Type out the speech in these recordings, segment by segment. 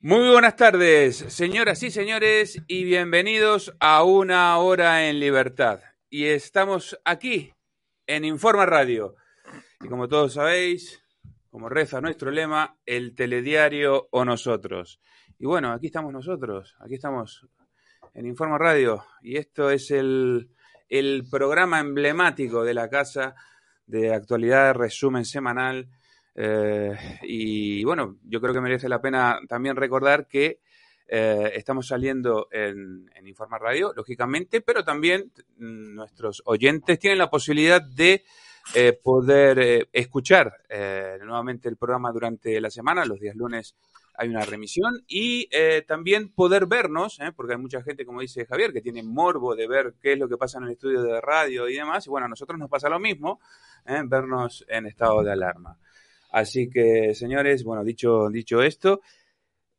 Muy buenas tardes, señoras y señores, y bienvenidos a Una Hora en Libertad. Y estamos aquí en Informa Radio. Y como todos sabéis, como reza nuestro lema, el telediario o nosotros. Y bueno, aquí estamos nosotros, aquí estamos en Informa Radio. Y esto es el, el programa emblemático de la casa de actualidad, resumen semanal eh, y bueno, yo creo que merece la pena también recordar que eh, estamos saliendo en, en, Informa Radio, lógicamente, pero también nuestros oyentes tienen la posibilidad de eh, poder eh, escuchar eh, nuevamente el programa durante la semana, los días lunes hay una remisión y eh, también poder vernos, ¿eh? porque hay mucha gente, como dice Javier, que tiene morbo de ver qué es lo que pasa en el estudio de radio y demás. Y bueno, a nosotros nos pasa lo mismo, ¿eh? vernos en estado de alarma. Así que, señores, bueno, dicho, dicho esto,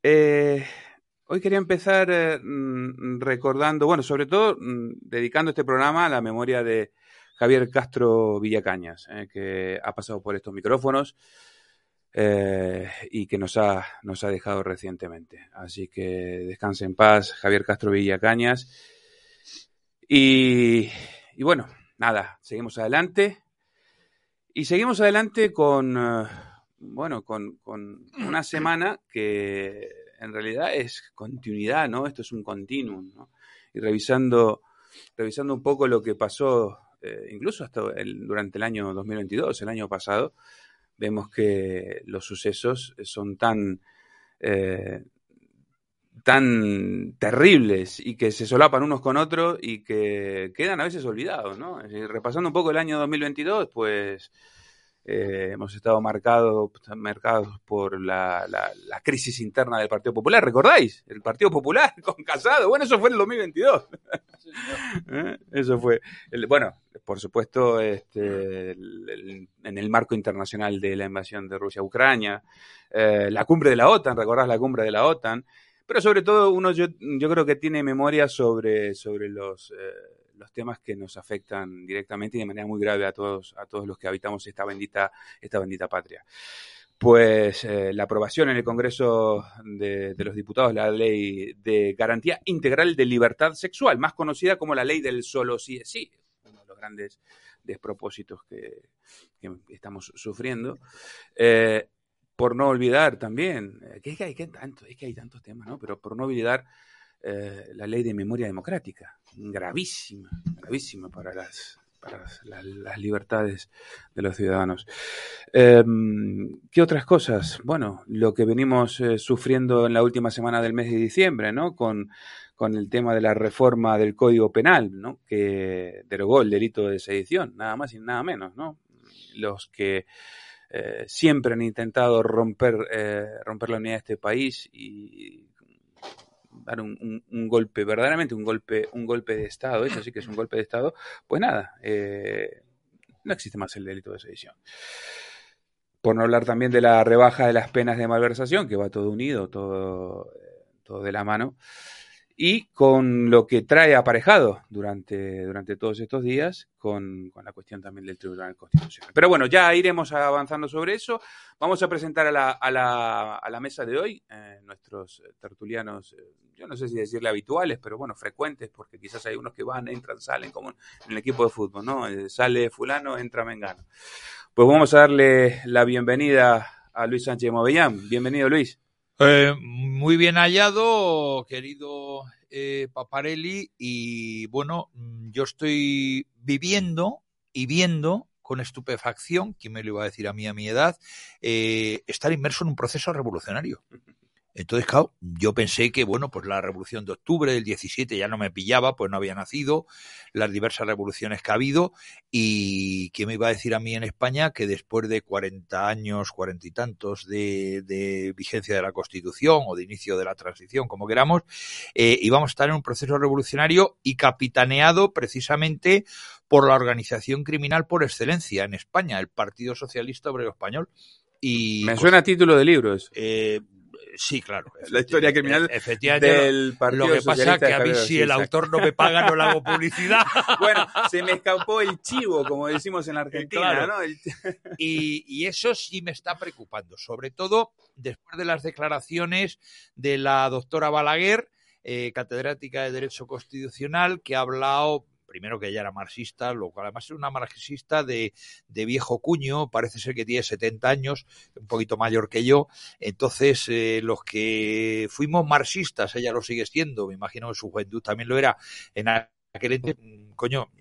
hoy quería empezar mm, recordando, bueno, sobre todo mm, dedicando este programa a la memoria de Javier Castro Villacañas, que ha pasado por estos micrófonos eh, y que nos ha, nos ha dejado recientemente. Así que descanse en paz, Javier Castro Villacañas. Y, y bueno, nada, seguimos adelante. Y seguimos adelante con, uh, bueno, con, con, una semana que en realidad es continuidad, ¿no? Esto es un continuum, ¿no? Y revisando, revisando un poco lo que pasó, eh, incluso hasta el, durante el año 2022, el año pasado, vemos que los sucesos son tan, eh, tan terribles y que se solapan unos con otros y que quedan a veces olvidados, ¿no? Repasando un poco el año 2022, pues eh, hemos estado marcados marcados por la, la, la, crisis interna del Partido Popular, ¿recordáis? El Partido Popular con Casado, bueno, eso fue en el 2022. ¿Eh? Eso fue, el, bueno, por supuesto, este, el, el, en el marco internacional de la invasión de Rusia a Ucrania, eh, la cumbre de la OTAN, ¿recordás la cumbre de la OTAN? Pero sobre todo uno yo, yo creo que tiene memoria sobre, sobre los, los temas que nos afectan directamente y de manera muy grave a todos, a todos los que habitamos esta bendita, esta bendita patria. Pues eh, la aprobación en el Congreso de, los Diputados de la Ley de Garantía Integral de Libertad Sexual, más conocida como la Ley del Solo Sí Sí, uno de los grandes despropósitos que, estamos sufriendo. Eh, por no olvidar también, que es que hay, que tanto, es que hay tantos temas, ¿no? Pero por no olvidar eh, la ley de memoria democrática, gravísima, gravísima para las, para las, las libertades de los ciudadanos. Eh, ¿Qué otras cosas? Bueno, lo que venimos eh, sufriendo en la última semana del mes de diciembre, ¿no? Con, con el tema de la reforma del Código Penal, ¿no? Que derogó el delito de sedición, nada más y nada menos, ¿no? Los que eh, siempre han intentado romper, eh, romper la unidad de este país y dar un, un, golpe, verdaderamente un golpe, un golpe de Estado, eso sí que es un golpe de Estado, pues nada, eh, no existe más el delito de sedición. Por no hablar también de la rebaja de las penas de malversación, que va todo unido, todo, todo de la mano y con lo que trae aparejado durante, durante todos estos días con, con, la cuestión también del Tribunal Constitucional. Pero bueno, ya iremos avanzando sobre eso. Vamos a presentar a la, a la, a la mesa de hoy eh, nuestros tertulianos, eh, yo no sé si decirle habituales, pero bueno, frecuentes, porque quizás hay unos que van, entran, salen, como en el equipo de fútbol, ¿no? Eh, sale fulano, entra mengano. Pues vamos a darle la bienvenida a Luis Sánchez Movellán. Bienvenido, Luis. Eh, muy bien hallado, querido eh, Paparelli, y bueno, yo estoy viviendo y viendo con estupefacción, ¿quién me lo iba a decir a mí a mi edad? Eh, estar inmerso en un proceso revolucionario. Entonces, claro, yo pensé que, bueno, pues la revolución de octubre del 17 ya no me pillaba, pues no había nacido, las diversas revoluciones que ha habido, y ¿qué me iba a decir a mí en España que después de 40 años, cuarenta y tantos de, de, vigencia de la Constitución o de inicio de la transición, como queramos, eh, íbamos a estar en un proceso revolucionario y capitaneado precisamente por la organización criminal por excelencia en España, el Partido Socialista Obrero Español. Y, Me suena a título de libro eso. Eh, Sí, claro. La historia criminal efectivamente, del Partido Lo que pasa es que a mí si el autor no me paga no le hago publicidad. Bueno, se me escapó el chivo, como decimos en la Argentina, Claro. ¿no? El- Y, y eso sí me está preocupando, sobre todo después de las declaraciones de la doctora Balaguer, eh, catedrática de Derecho Constitucional, que ha hablado, primero que ella era marxista, lo cual además es una marxista de, de viejo cuño, parece ser que tiene 70 años, un poquito mayor que yo. Entonces, eh, los que fuimos marxistas, ella lo sigue siendo, me imagino que su juventud también lo era, en aquel ente, mm, coño,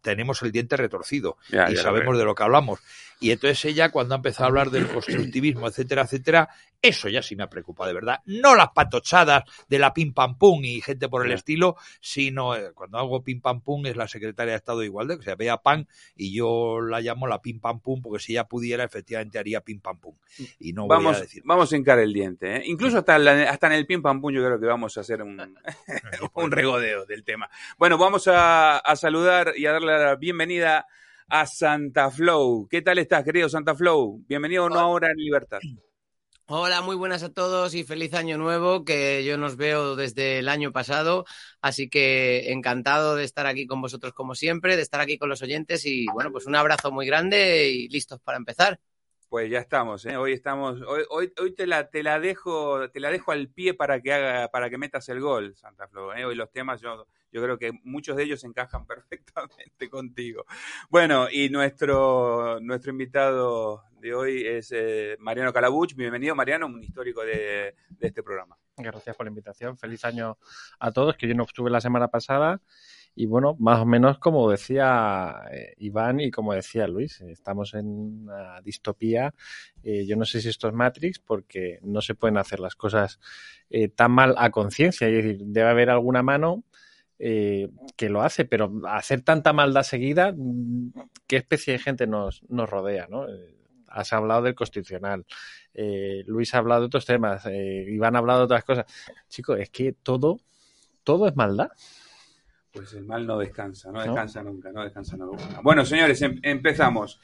tenemos el diente retorcido Ya, y ya sabemos de lo que hablamos. Y entonces ella, cuando ha empezado a hablar del constructivismo, etcétera, etcétera, eso ya sí me ha preocupado de verdad. No las patochadas de la pim pam pum y gente por el estilo, sino eh, cuando hago pim pam pum es la secretaria de Estado de Igualdad, que se vea pan, y yo la llamo la pim pam pum, porque si ella pudiera, efectivamente haría pim pam pum. Y no voy Vamos, a decir. vamos a hincar el diente. ¿eh? Incluso hasta, la- hasta en el pim pam pum yo creo que vamos a hacer un, un regodeo del tema. Bueno, vamos a, a saludar y a darle la bienvenida a Santa Flow. ¿Qué tal estás, querido Santa Flow? Bienvenido a una hora en libertad. Hola, muy buenas a todos y feliz año nuevo, que yo nos veo desde el año pasado, así que encantado de estar aquí con vosotros como siempre, de estar aquí con los oyentes y bueno, pues un abrazo muy grande y listos para empezar. Pues ya estamos, ¿eh? hoy estamos, hoy, hoy, hoy te la te la dejo, te la dejo al pie para que haga, para que metas el gol, Santa Flow. ¿eh? Hoy los temas yo, yo creo que muchos de ellos encajan perfectamente contigo. Bueno, y nuestro, nuestro invitado de hoy es eh, Mariano Calabuch. Bienvenido, Mariano, un histórico de, de este programa. Gracias por la invitación. Feliz año a todos, que yo no estuve la semana pasada. Y bueno, más o menos como decía eh, Iván y como decía Luis, estamos en una distopía. Eh, yo no sé si esto es Matrix, porque no se pueden hacer las cosas eh, tan mal a conciencia. Es decir, debe haber alguna mano eh, que lo hace, pero hacer tanta maldad seguida, ¿qué especie de gente nos, nos rodea? ¿no? Eh, Has hablado del constitucional, eh, Luis ha hablado de otros temas, eh, Iván ha hablado de otras cosas. Chicos, es que todo, todo es maldad. Pues el mal no descansa, no ¿No? descansa nunca, no descansa nunca. Bueno, señores, em- empezamos.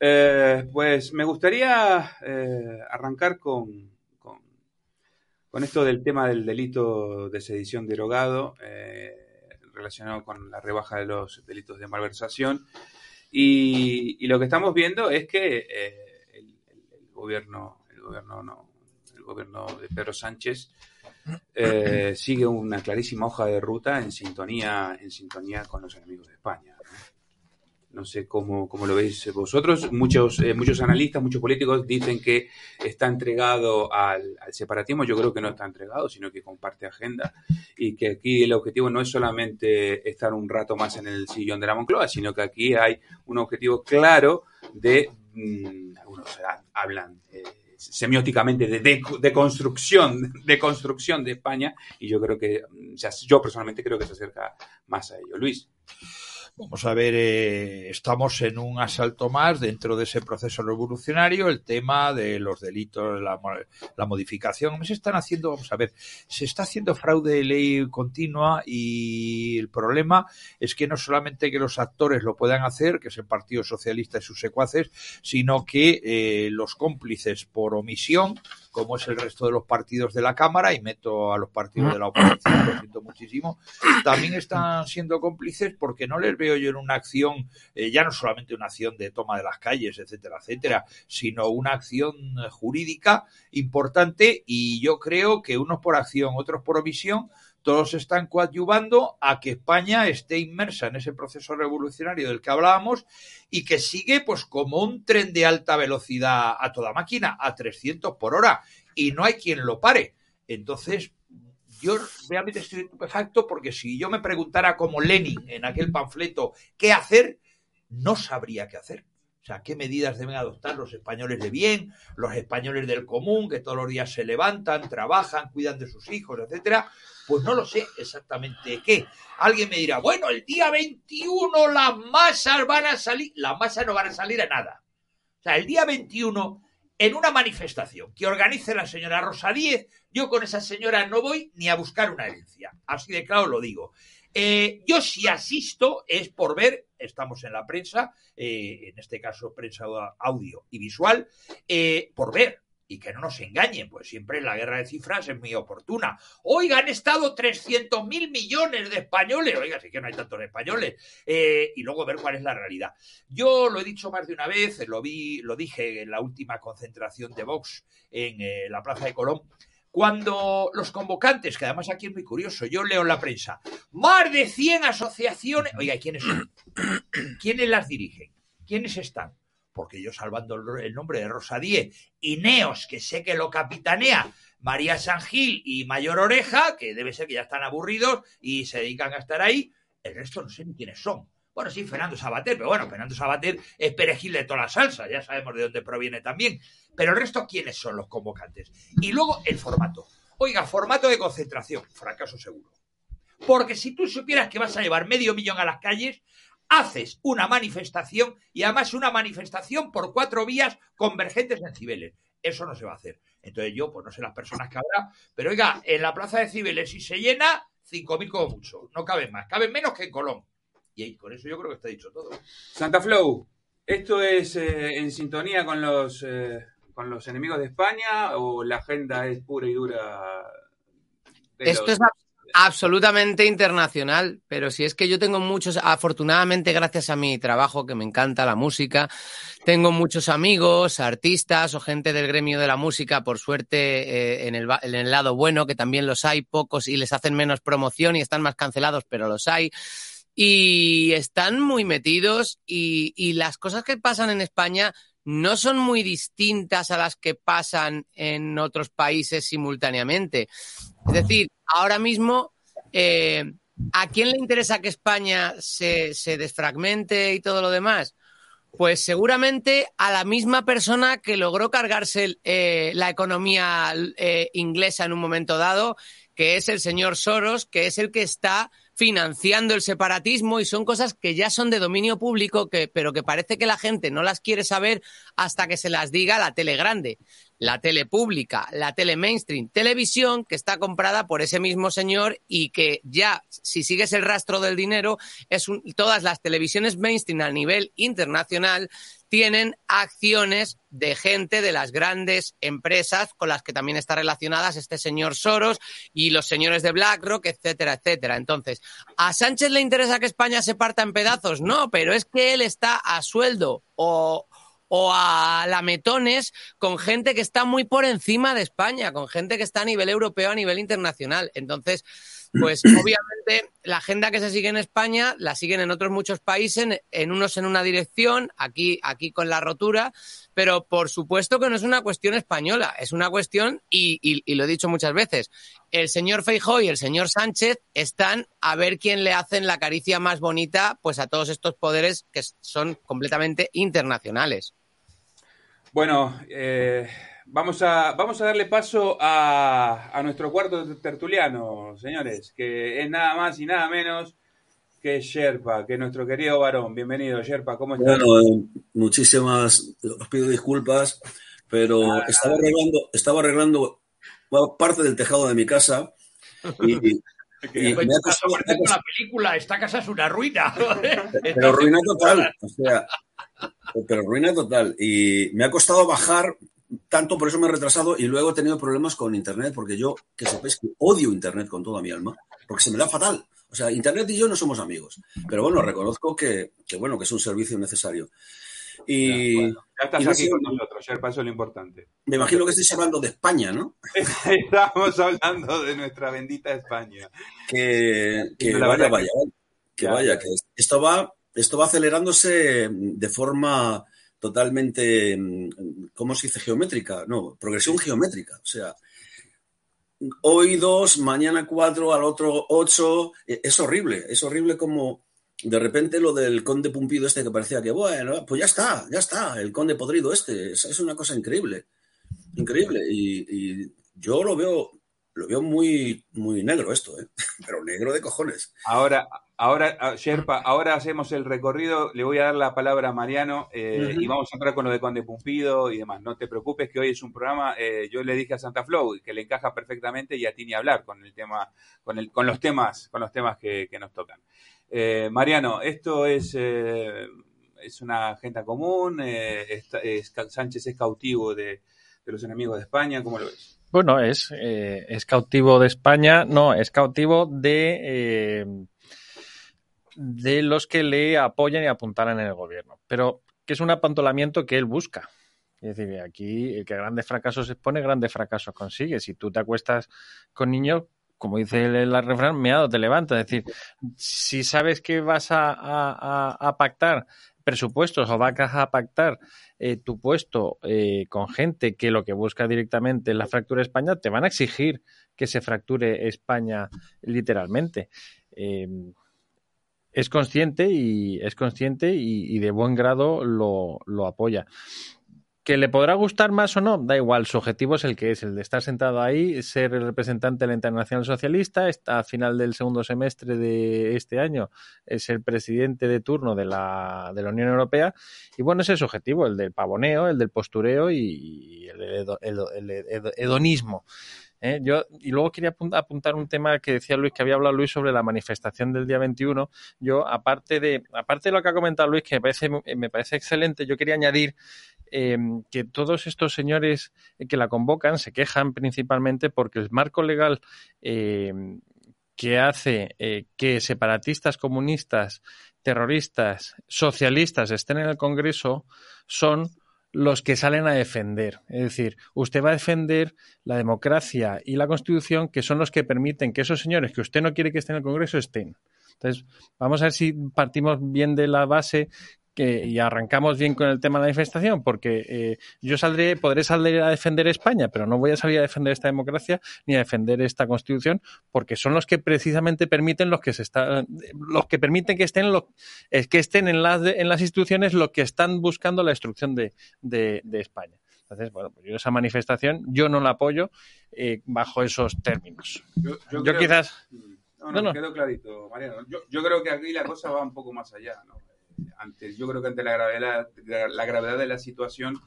Eh, pues me gustaría eh, arrancar con, con, con esto del tema del delito de sedición derogado eh, relacionado con la rebaja de los delitos de malversación. Y, y lo que estamos viendo es que eh, el, el- el gobierno, el gobierno no, el gobierno de Pedro Sánchez eh, sigue una clarísima hoja de ruta en sintonía, en sintonía con los enemigos de España. No, sé cómo, cómo lo veis vosotros. Muchos, eh, muchos analistas, muchos políticos dicen que está entregado al, al separatismo. Yo creo que no está entregado, sino que comparte agenda y que aquí el objetivo no es solamente estar un rato más en el sillón de la Moncloa, sino que aquí hay un objetivo claro de, mm, algunos hablan eh, semióticamente de, de, de, construcción, de construcción de España y yo creo que, yo personalmente creo que se acerca más a ello. Luis. Vamos a ver, eh, estamos en un asalto más dentro de ese proceso revolucionario, el tema de los delitos, la, la modificación. Se están haciendo, vamos a ver, se está haciendo fraude de ley continua y el problema es que no solamente que los actores lo puedan hacer, que es el Partido Socialista y sus secuaces, sino que eh, los cómplices por omisión como es el resto de los partidos de la Cámara, y meto a los partidos de la oposición, lo siento muchísimo, también están siendo cómplices porque no les veo yo en una acción, eh, ya no solamente una acción de toma de las calles, etcétera, etcétera, sino una acción jurídica importante y yo creo que unos por acción, otros por omisión, todos están coadyuvando a que España esté inmersa en ese proceso revolucionario del que hablábamos y que sigue pues como un tren de alta velocidad a toda máquina, a 300 por hora, y no hay quien lo pare. Entonces, yo realmente estoy estupefacto porque si yo me preguntara como Lenin en aquel panfleto qué hacer, no sabría qué hacer. Sea, qué medidas deben adoptar los españoles de bien, los españoles del común, que todos los días se levantan, trabajan, cuidan de sus hijos, etcétera. Pues no lo sé exactamente qué. Alguien me dirá, bueno, el día 21 las masas van a salir. Las masas no van a salir a nada. O sea, el día 21, en una manifestación que organice la señora Rosa Díez, yo con esa señora no voy ni a buscar una herencia. Así de claro lo digo. Eh, yo si asisto es por ver, estamos en la prensa, eh, en este caso prensa audio y visual, eh, por ver y que no nos engañen, pues siempre la guerra de cifras es muy oportuna. Oiga, han estado 300 mil millones de españoles, oiga, sí que no hay tantos españoles, y luego ver cuál es la realidad. Yo lo he dicho más de una vez, lo vi, lo dije en la última concentración de Vox en la Plaza de Colón, cuando los convocantes, que además aquí es muy curioso, yo leo en la prensa, más de 100 asociaciones, oiga, ¿quiénes son? ¿Quiénes las dirigen? ¿Quiénes están? Porque yo salvando el nombre de Rosa Díez y Neos, que sé que lo capitanea María San Gil y Mayor Oreja, que debe ser que ya están aburridos y se dedican a estar ahí, el resto no sé ni quiénes son. Bueno, sí, Fernando Sabater, pero bueno, Fernando Sabater es perejil de toda la salsa, ya sabemos de dónde proviene también. Pero el resto, ¿quiénes son los convocantes? Y luego el formato. Oiga, formato de concentración, fracaso seguro. Porque si tú supieras que vas a llevar medio millón a las calles, haces una manifestación y además una manifestación por cuatro vías convergentes en Cibeles. Eso no se va a hacer. Entonces yo, pues no sé las personas que habrá, pero oiga, en la plaza de Cibeles si se llena, 5.000 como mucho, no caben más, caben menos que en Colón. Y con eso yo creo que está dicho todo. Santa Flow, ¿esto es eh, en sintonía con los, eh, con los enemigos de España o la agenda es pura y dura? Esto es absolutamente internacional, pero si es que yo tengo muchos, afortunadamente gracias a mi trabajo que me encanta la música, tengo muchos amigos, artistas o gente del gremio de la música, por suerte eh, en, el, en el lado bueno, que también los hay pocos y les hacen menos promoción y están más cancelados, pero los hay y están muy metidos y, las cosas que pasan en España no son muy distintas a las que pasan en otros países simultáneamente. Es decir, ahora mismo, eh, ¿a quién le interesa que España se, desfragmente y todo lo demás? Pues seguramente a la misma persona que logró cargarse eh, la economía eh, inglesa en un momento dado, que es el señor Soros, que es el que está financiando el separatismo y son cosas que ya son de dominio público, que, pero que parece que la gente no las quiere saber hasta que se las diga la tele grande, la tele pública, la tele mainstream, televisión que está comprada por ese mismo señor y que ya, si sigues el rastro del dinero, es todas las televisiones mainstream a nivel internacional tienen acciones de gente de las grandes empresas con las que también está relacionadas este señor Soros y los señores de BlackRock, etcétera, etcétera. Entonces, ¿a Sánchez le interesa que España se parta en pedazos? No, pero es que él está a sueldo o, o a lametones con gente que está muy por encima de España, con gente que está a nivel europeo, a nivel internacional. Entonces, pues obviamente la agenda que se sigue en España la siguen en otros muchos países, en unos en una dirección, aquí, aquí con la rotura, pero por supuesto que no es una cuestión española, es una cuestión, y, y, lo he dicho muchas veces, el señor Feijóo y el señor Sánchez están a ver quién le hacen la caricia más bonita pues a todos estos poderes que son completamente internacionales. Bueno, eh, Vamos a, vamos a darle paso a, a nuestro cuarto tertuliano, señores, que es nada más y nada menos que Sherpa, que nuestro querido varón. Bienvenido, Sherpa, ¿cómo estás? Bueno, eh, muchísimas, os pido disculpas, pero ah, estaba arreglando, estaba arreglando parte del tejado de mi casa y, y me ha costado, la película, esta casa es una ruina. pero ruina total, o sea, pero ruina total. Y me ha costado bajar tanto por eso me he retrasado y luego he tenido problemas con Internet, porque yo, que sepáis que odio Internet con toda mi alma, porque se me da fatal. O sea, Internet y yo no somos amigos. Pero bueno, reconozco que, bueno, que es un servicio necesario. Y, ya, estás aquí con nosotros, ya paso lo importante. Me imagino que estáis hablando de España, ¿no? Estamos hablando de nuestra bendita España. Que, vaya, vaya, que vaya, que esto va, esto va acelerándose de forma totalmente, mm, ¿cómo se dice? Geométrica, no, progresión geométrica. O sea, hoy dos, mañana cuatro, al otro ocho. E, es horrible, es horrible como, de repente lo del conde Pumpido este que parecía que, bueno, pues ya está, ya está, el conde podrido este, es, es una cosa increíble, increíble. Y, y, yo lo veo, lo veo muy, muy negro esto, ¿eh? pero negro de cojones. Ahora, ahora, Sherpa, ahora hacemos el recorrido, le voy a dar la palabra a Mariano eh, uh -huh. y vamos a entrar con lo de Conde Pumpido y demás. No te preocupes que hoy es un programa, eh, yo le dije a Santa Flow que le encaja perfectamente y a ti ni hablar con el tema, con, el, con los temas, con los temas que, que nos tocan. Eh, Mariano, esto es, es una agenda común, es, es, Sánchez es cautivo de, de, los enemigos de España, ¿cómo lo ves? Bueno, es, es cautivo de España, no, es cautivo de, de los que le apoyan y apuntalan en el gobierno, pero que es un apantolamiento que él busca. Es decir, aquí el que grandes fracasos expone, grandes fracasos consigue. Si tú te acuestas con niños, como dice el, refrán, meado te levanta. Es decir, si sabes que vas a pactar presupuestos o vas a pactar eh, tu puesto eh, con gente que lo que busca directamente es la fractura de España, te van a exigir que se fracture España literalmente. Eh, es consciente y es consciente y, de buen grado lo, lo apoya. Que le podrá gustar más o no, da igual, su objetivo es el que es, el de estar sentado ahí, ser el representante de la Internacional Socialista, está a final del segundo semestre de este año, es el presidente de turno de la, de la Unión Europea, y bueno, ese es su objetivo, el del pavoneo, el del postureo y, el, hedonismo. ¿Eh? Yo, y luego quería apuntar un tema que decía Luis, que había hablado Luis sobre la manifestación del día 21. Yo, aparte de, aparte de lo que ha comentado Luis, que me parece, me parece excelente, yo quería añadir eh, que todos estos señores que la convocan se quejan principalmente porque el marco legal eh, que hace eh, que separatistas comunistas, terroristas, socialistas estén en el Congreso son los que salen a defender. Es decir, usted va a defender la democracia y la Constitución, que son los que permiten que esos señores que usted no quiere que estén en el Congreso estén. Entonces, vamos a ver si partimos bien de la base que, y arrancamos bien con el tema de la manifestación, porque eh, yo saldré, podré salir a defender España, pero no voy a salir a defender esta democracia ni a defender esta constitución, porque son los que precisamente permiten los que se están, los que permiten que estén, los, es que estén en las, en las instituciones los que están buscando la destrucción de, de, de España. Entonces, bueno, pues yo esa manifestación yo no la apoyo eh, bajo esos términos. Yo, yo, yo quizás. No, no, no, quedó clarito, Mariano. Yo, yo creo que aquí la cosa va un poco más allá, ¿no? Ante, yo creo que ante la gravedad, la gravedad de la situación,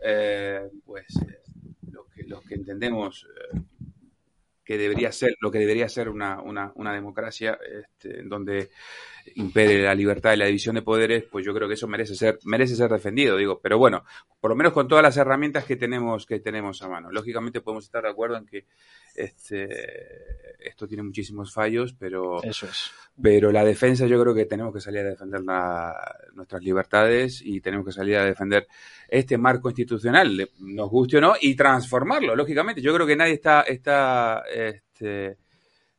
eh, pues eh, lo, que, lo que entendemos eh, que debería ser, lo que debería ser una, una, una democracia, este, donde impere la libertad y la división de poderes, pues yo creo que eso merece ser, merece ser defendido, digo, pero bueno, por lo menos con todas las herramientas que tenemos, que tenemos a mano. Lógicamente podemos estar de acuerdo en que este, esto tiene muchísimos fallos, pero, Eso es. pero la defensa yo creo que tenemos que salir a defender la, nuestras libertades y tenemos que salir a defender este marco institucional, nos guste o no, y transformarlo, lógicamente. Yo creo que nadie está, está este,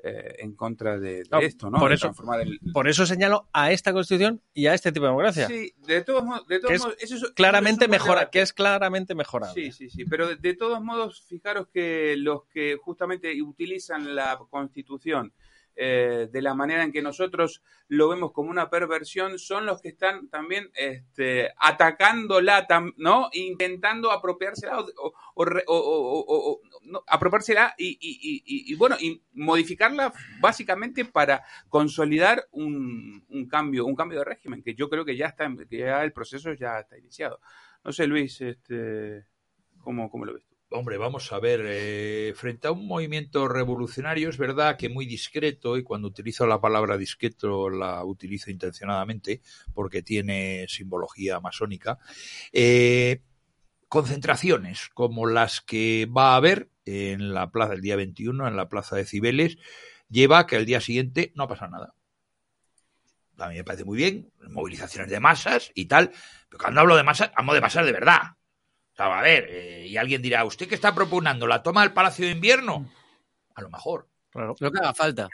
eh, en contra de, de no, esto, ¿no? Por eso, el... por eso señalo a esta constitución y a este tipo de democracia. Sí, de todos modos, de todos que es modos, eso es, claramente eso mejora, que es claramente mejorable. Sí, sí, sí, pero de, de, todos modos, fijaros que los que justamente utilizan la constitución eh, de la manera en que nosotros lo vemos como una perversión son los que están también este, atacándola, ¿no? Intentando apropiársela o, o, o, o no, apropiársela y, y, y, y, bueno, y modificarla básicamente para consolidar un, un, cambio, un cambio de régimen, que yo creo que ya está, que ya el proceso ya está iniciado. No sé, Luis, este, ¿cómo, cómo lo ves? Hombre, vamos a ver, eh, frente a un movimiento revolucionario es verdad que muy discreto, y cuando utilizo la palabra discreto la utilizo intencionadamente porque tiene simbología masónica, eh, concentraciones como las que va a haber en la plaza el día 21, en la plaza de Cibeles, lleva a que el día siguiente no pasa nada. A mí me parece muy bien, movilizaciones de masas y tal, pero cuando hablo de masas, hablo de masas de verdad. O sea, a ver, eh, y alguien dirá, ¿usted qué está proponiendo? ¿La toma del Palacio de Invierno? A lo mejor. Claro. Lo que haga falta.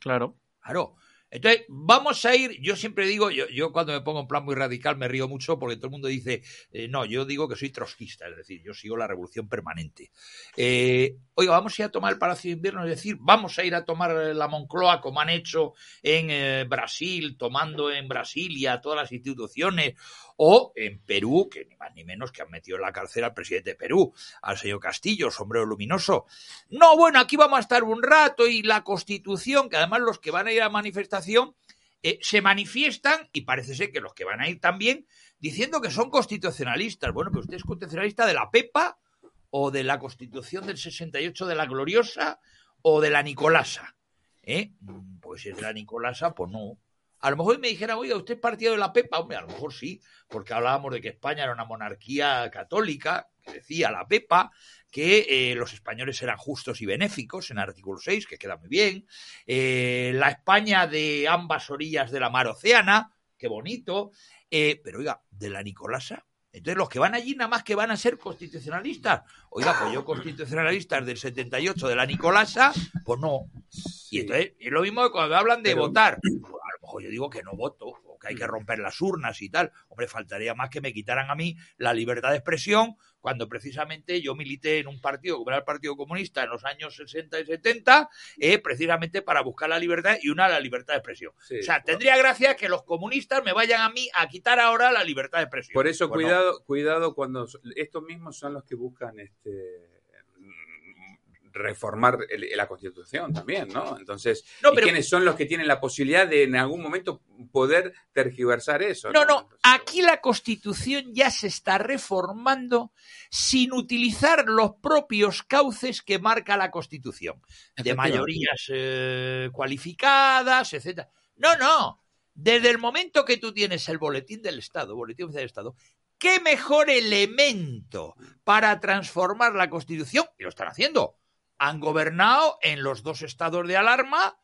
Claro. Claro. Entonces, vamos a ir, yo siempre digo, yo, yo cuando me pongo en plan muy radical me río mucho porque todo el mundo dice, eh, no, yo digo que soy trotskista, es decir, yo sigo la revolución permanente. Eh, oiga, vamos a ir a tomar el Palacio de Invierno, es decir, vamos a ir a tomar la Moncloa como han hecho en eh, Brasil, tomando en Brasilia todas las instituciones, o en Perú, que ni más ni menos que han metido en la cárcel al presidente de Perú, al señor Castillo, sombrero luminoso. No, bueno, aquí vamos a estar un rato y la Constitución, que además los que van a ir a la manifestación eh, se manifiestan, y parece ser que los que van a ir también, diciendo que son constitucionalistas. Bueno, pero usted es constitucionalista de la PEPA o de la Constitución del 68 de la Gloriosa o de la Nicolasa. ¿Eh? Pues si es de la Nicolasa, pues no. A lo mejor me dijeran, oiga, ¿usted es partido de la PEPA? Hombre, a lo mejor sí, porque hablábamos de que España era una monarquía católica, que decía la PEPA, que eh, los españoles eran justos y benéficos, en artículo 6, que queda muy bien. Eh, la España de ambas orillas de la mar Oceana, qué bonito. Eh, pero oiga, de la Nicolasa, entonces, los que van allí nada más que van a ser constitucionalistas. Oiga, pues yo constitucionalistas del 78 de la Nicolasa, pues no. Y entonces, es lo mismo que cuando hablan de votar. Mejor yo digo que no voto, o que hay que romper las urnas y tal. Hombre, faltaría más que me quitaran a mí la libertad de expresión cuando precisamente yo milité en un partido como era el Partido Comunista en los años 60 y 70, eh, precisamente para buscar la libertad y una la libertad de expresión. o sea, tendría gracia que los comunistas me vayan a mí a quitar ahora la libertad de expresión. Por eso, cuidado, cuidado cuando estos mismos son los que buscan este reformar la Constitución también, ¿no? Entonces, ¿quiénes son los que tienen la posibilidad de en algún momento poder tergiversar eso? No, no, aquí la Constitución ya se está reformando sin utilizar los propios cauces que marca la Constitución, de mayorías eh, cualificadas, etcétera. No, no. Desde el momento que tú tienes el boletín del Estado, boletín del Estado, ¿qué mejor elemento para transformar la Constitución? Y lo están haciendo han gobernado en los dos estados de alarma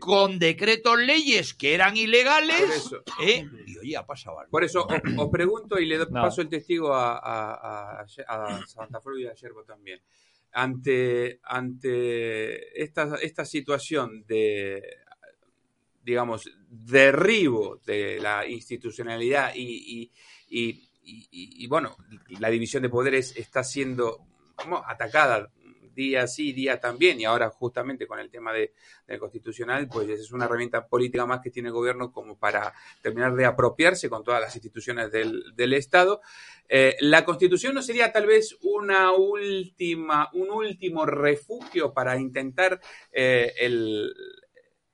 con decretos leyes que eran ilegales ¿eh? y oye, ha pasado algo. Por eso os, pregunto y le paso el testigo a, Santa Fe y a Yerbo también. Ante, ante esta, esta situación de, digamos, derribo de la institucionalidad y, y, bueno, la división de poderes está siendo atacada día sí, día también, y ahora justamente con el tema de, del constitucional, pues es una herramienta política más que tiene el gobierno como para terminar de apropiarse con todas las instituciones del, del Estado. Eh, la constitución no sería tal vez una última, un último refugio para intentar eh, el,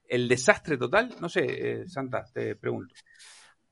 el, desastre total? No sé, eh, Santa, te pregunto.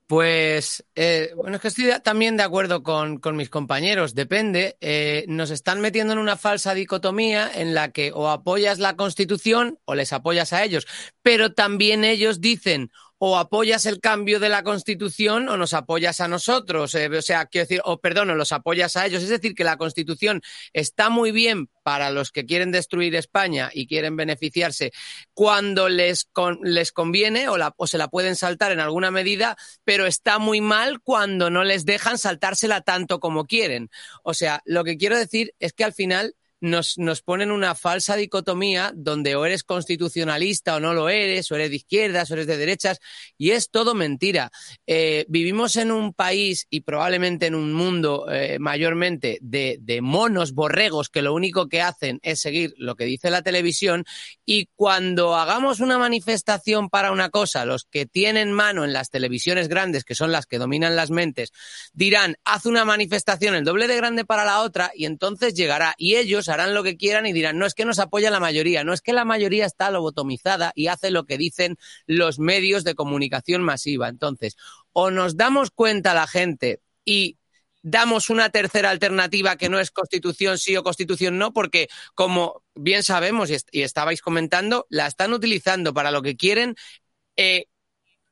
Pues, eh, bueno, es que estoy también de acuerdo con, con mis compañeros, depende. Eh, nos están metiendo en una falsa dicotomía en la que o apoyas la Constitución o les apoyas a ellos, pero también ellos dicen o apoyas el cambio de la Constitución o nos apoyas a nosotros. Eh, o sea, quiero decir, o perdón, o los apoyas a ellos. Es decir, que la Constitución está muy bien para los que quieren destruir España y quieren beneficiarse cuando les, les conviene o, se la pueden saltar en alguna medida, pero está muy mal cuando no les dejan saltársela tanto como quieren. O sea, lo que quiero decir es que al final nos, nos ponen una falsa dicotomía donde o eres constitucionalista o no lo eres, o eres de izquierdas o eres de derechas, y es todo mentira. Eh, vivimos en un país y probablemente en un mundo eh, mayormente de, de monos borregos que lo único que hacen es seguir lo que dice la televisión, y cuando hagamos una manifestación para una cosa, los que tienen mano en las televisiones grandes, que son las que dominan las mentes, dirán, haz una manifestación el doble de grande para la otra, y entonces llegará, y ellos harán lo que quieran y dirán, no es que nos apoya la mayoría, no es que la mayoría está lobotomizada y hace lo que dicen los medios de comunicación masiva. Entonces, o nos damos cuenta la gente y damos una tercera alternativa que no es constitución sí o constitución no, porque como bien sabemos y, estabais comentando, la están utilizando para lo que quieren. Eh,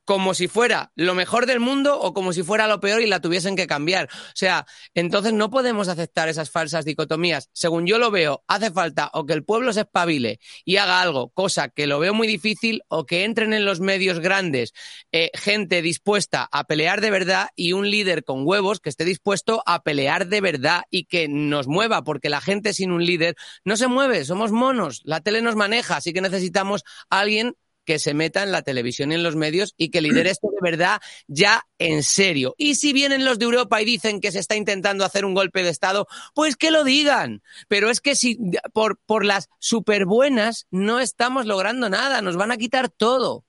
como si fuera lo mejor del mundo o como si fuera lo peor y la tuviesen que cambiar. O sea, entonces no podemos aceptar esas falsas dicotomías. Según yo lo veo, hace falta o que el pueblo se espabile y haga algo, cosa que lo veo muy difícil, o que entren en los medios grandes eh, gente dispuesta a pelear de verdad y un líder con huevos que esté dispuesto a pelear de verdad y que nos mueva, porque la gente sin un líder no se mueve, somos monos, la tele nos maneja, así que necesitamos a alguien que se meta en la televisión y en los medios y que lidere esto de verdad ya en serio. Y si vienen los de Europa y dicen que se está intentando hacer un golpe de Estado, pues que lo digan. Pero es que si por, por las super buenas no estamos logrando nada, nos van a quitar todo.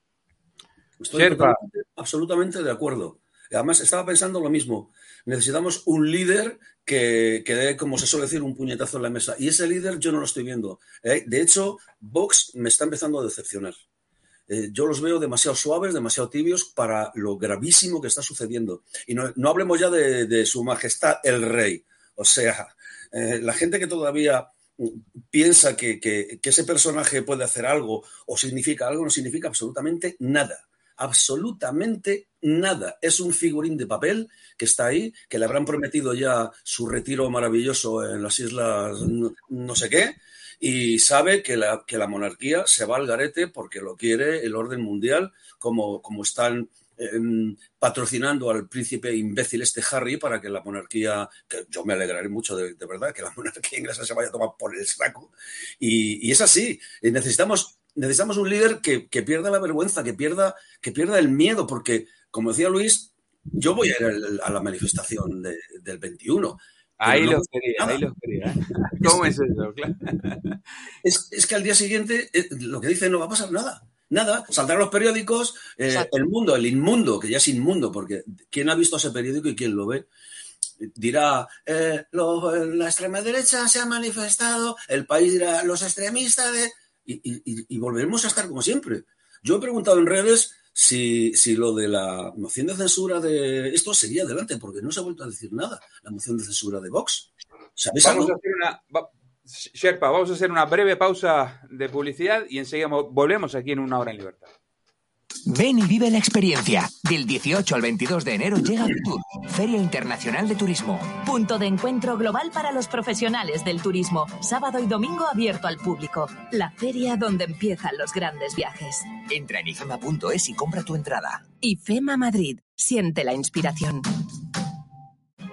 Estoy totalmente, absolutamente de acuerdo. Además, estaba pensando lo mismo. Necesitamos un líder que, que dé, como se suele decir, un puñetazo en la mesa. Y ese líder yo no lo estoy viendo. ¿eh? De hecho, Vox me está empezando a decepcionar. Eh, yo los veo demasiado suaves, demasiado tibios para lo gravísimo que está sucediendo. Y no, hablemos ya de, su majestad el rey. O sea, eh, la gente que todavía piensa que, ese personaje puede hacer algo o significa algo, no significa absolutamente nada absolutamente nada. Es un figurín de papel que está ahí, que le habrán prometido ya su retiro maravilloso en las islas no sé qué, y sabe que la, que la, monarquía se va al garete porque lo quiere el orden mundial, como, como están eh, patrocinando al príncipe imbécil este Harry para que la monarquía, que yo me alegraré mucho de, verdad, que la monarquía inglesa se vaya a tomar por el saco. Y, y es así, necesitamos necesitamos un líder que, que, pierda la vergüenza, que pierda, que pierda el miedo, porque, como decía Luis, yo voy a ir a la manifestación de, del 21. Ahí no lo quería, ahí lo quería. ¿eh? ¿Cómo es eso? Claro. Es, es, que al día siguiente eh, lo que dicen no va a pasar nada. Nada, saldrán los periódicos, eh, el mundo, el inmundo, que ya es inmundo, porque ¿quién ha visto ese periódico y quién lo ve? dirá, eh, lo, la extrema derecha se ha manifestado, el país dirá, los extremistas de y, y, y, volveremos a estar como siempre. Yo he preguntado en redes si, si, lo de la moción de censura de esto seguía adelante, porque no se ha vuelto a decir nada, la moción de censura de Vox. ¿Sabéis vamos algo? A hacer una, va, Sherpa, vamos a hacer una breve pausa de publicidad y enseguida volvemos aquí en una hora en libertad. Ven y vive la experiencia. Del 18 al 22 de enero llega Fitur, Feria Internacional de Turismo. Punto de encuentro global para los profesionales del turismo. Sábado y domingo abierto al público. La feria donde empiezan los grandes viajes. Entra en ifema.es y compra tu entrada. IFEMA Madrid. Siente la inspiración.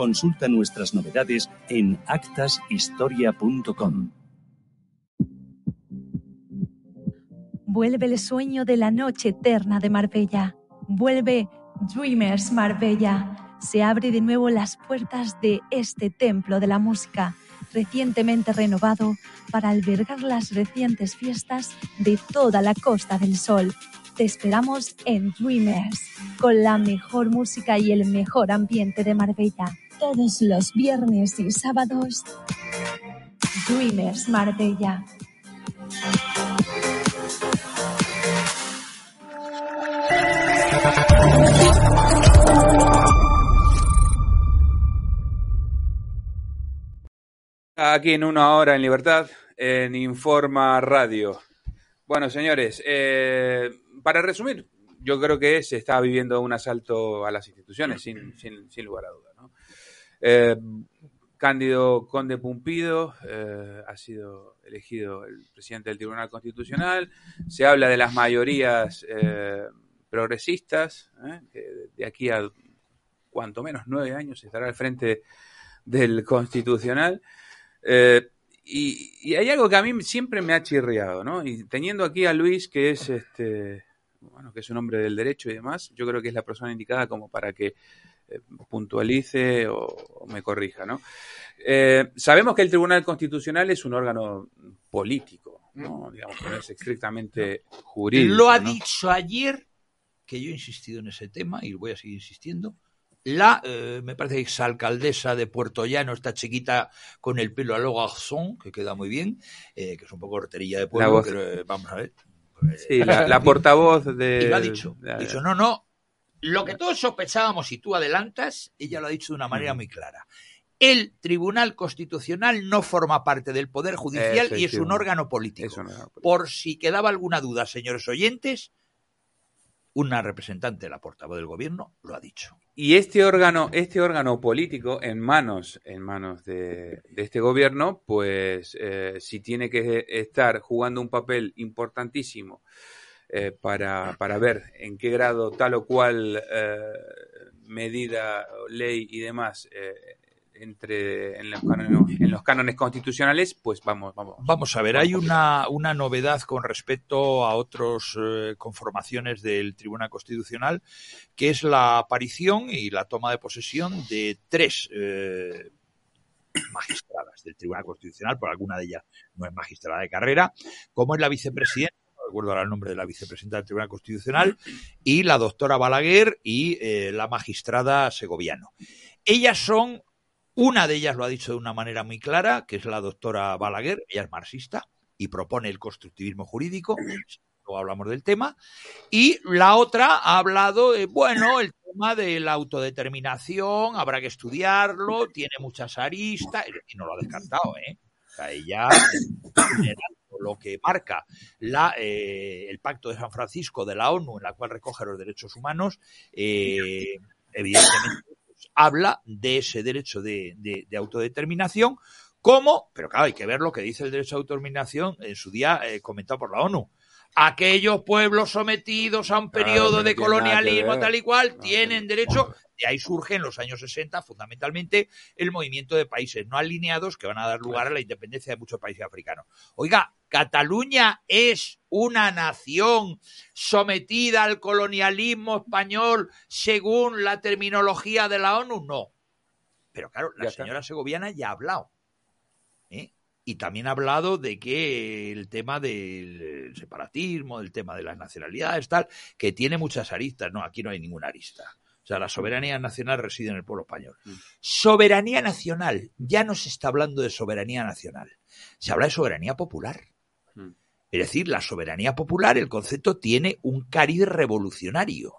Consulta nuestras novedades en actashistoria.com. Vuelve el sueño de la noche eterna de Marbella. Vuelve Dreamers Marbella. Se abre de nuevo las puertas de este templo de la música, recientemente renovado para albergar las recientes fiestas de toda la Costa del Sol. Te esperamos en Dreamers, con la mejor música y el mejor ambiente de Marbella. Todos los viernes y sábados. Dreamers Marbella. Aquí en una hora en libertad, en Informa Radio. Bueno, señores, eh, para resumir, yo creo que se está viviendo un asalto a las instituciones, sin, sin, sin lugar a dudas. Eh, Cándido Conde Pumpido eh, ha sido elegido el presidente del Tribunal Constitucional. Se habla de las mayorías eh, progresistas, que de aquí a cuanto menos nueve años estará al frente del Constitucional. Y, hay algo que a mí siempre me ha chirriado, ¿no? Y teniendo aquí a Luis, que es este, bueno, que es un hombre del derecho y demás, yo creo que es la persona indicada como para que puntualice o, o, me corrija, ¿no? Eh, sabemos que el Tribunal Constitucional es un órgano político, ¿no? Digamos, no es estrictamente jurídico. Lo ha ¿no? dicho ayer, que yo he insistido en ese tema y voy a seguir insistiendo, la, eh, me parece, exalcaldesa de Puerto Llano, esta chiquita con el pelo a lo garzón, que queda muy bien, eh, que es un poco horterilla de pueblo, pero eh, vamos a ver. Sí, la, la, portavoz de... Y lo ha dicho. Ha dicho, no, no, lo que todos sospechábamos y tú adelantas, ella lo ha dicho de una manera muy clara. El Tribunal Constitucional no forma parte del Poder Judicial y es un órgano político. Por si quedaba alguna duda, señores oyentes, una representante de la portavoz del gobierno lo ha dicho. Y este órgano, este órgano político en manos, en manos de, de este gobierno, pues eh, si tiene que estar jugando un papel importantísimo eh, para, para, ver en qué grado tal o cual eh, medida, ley y demás eh, entre en los, cánones, en los, cánones, constitucionales, pues vamos, vamos. Vamos a ver, hay una, una novedad con respecto a otras eh, conformaciones del Tribunal Constitucional, que es la aparición y la toma de posesión de tres eh, magistradas del Tribunal Constitucional, por alguna de ellas no es magistrada de carrera, como es la vicepresidenta recuerdo ahora el nombre de la vicepresidenta del Tribunal Constitucional, y la doctora Balaguer y eh, la magistrada Segoviano. Ellas son una de ellas lo ha dicho de una manera muy clara, que es la doctora Balaguer, ella es marxista y propone el constructivismo jurídico, luego hablamos del tema, y la otra ha hablado de, bueno, el tema de la autodeterminación, habrá que estudiarlo, tiene muchas aristas, y no lo ha descartado, ¿eh? O sea, ella, lo que marca la, eh, el Pacto de San Francisco de la ONU, en la cual recoge los derechos humanos, eh, evidentemente habla de ese derecho de, de, de, autodeterminación como, pero claro, hay que ver lo que dice el derecho de autodeterminación en su día eh, comentado por la ONU. Aquellos pueblos sometidos a un periodo de colonialismo tal y cual no, tienen derecho, de ahí surge en los años 60 fundamentalmente el movimiento de países no alineados que van a dar lugar a la independencia de muchos países africanos. Oiga, Cataluña es una nación sometida al colonialismo español según la terminología de la ONU, no. Pero claro, la señora segoviana ya ha hablado. ¿eh? Y también ha hablado de que el tema del separatismo, del tema de las nacionalidades, tal, que tiene muchas aristas. No, aquí no hay ninguna arista. O sea, la soberanía nacional reside en el pueblo español. Mm. Soberanía nacional. Ya no se está hablando de soberanía nacional. Se habla de soberanía popular. Mm. Es decir, la soberanía popular, el concepto tiene un cariz revolucionario.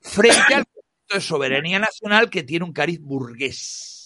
Frente al concepto de soberanía nacional que tiene un cariz burgués.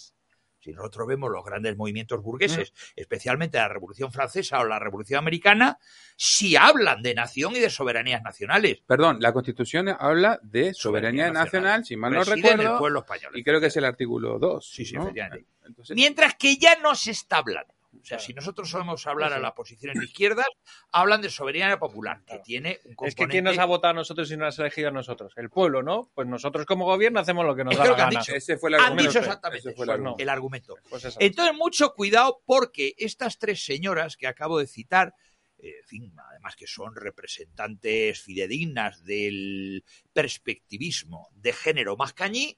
Si nosotros vemos los grandes movimientos burgueses, especialmente la Revolución Francesa o la Revolución Americana, sí hablan de nación y de soberanías nacionales. Perdón, la Constitución habla de soberanía, soberanía nacional, nacional, si mal no recuerdo, el pueblo español. y creo que es el artículo 2. Sí, sí, ¿no? efectivamente. Entonces... Mientras que ya no se está hablando. O sea, si nosotros solemos hablar a las posiciones de izquierdas, hablan de soberanía popular, que tiene un componente... Es que ¿quién nos ha votado a nosotros y no nos ha elegido a nosotros? El pueblo, ¿no? Pues nosotros como gobierno hacemos lo que nos da la gana. Dicho. Ese fue el argumento. Han dicho exactamente Ese fue el, argumento. el argumento. Pues Entonces, mucho cuidado porque estas tres señoras que acabo de citar, eh, en fin, además que son representantes fidedignas del perspectivismo de género más cañí,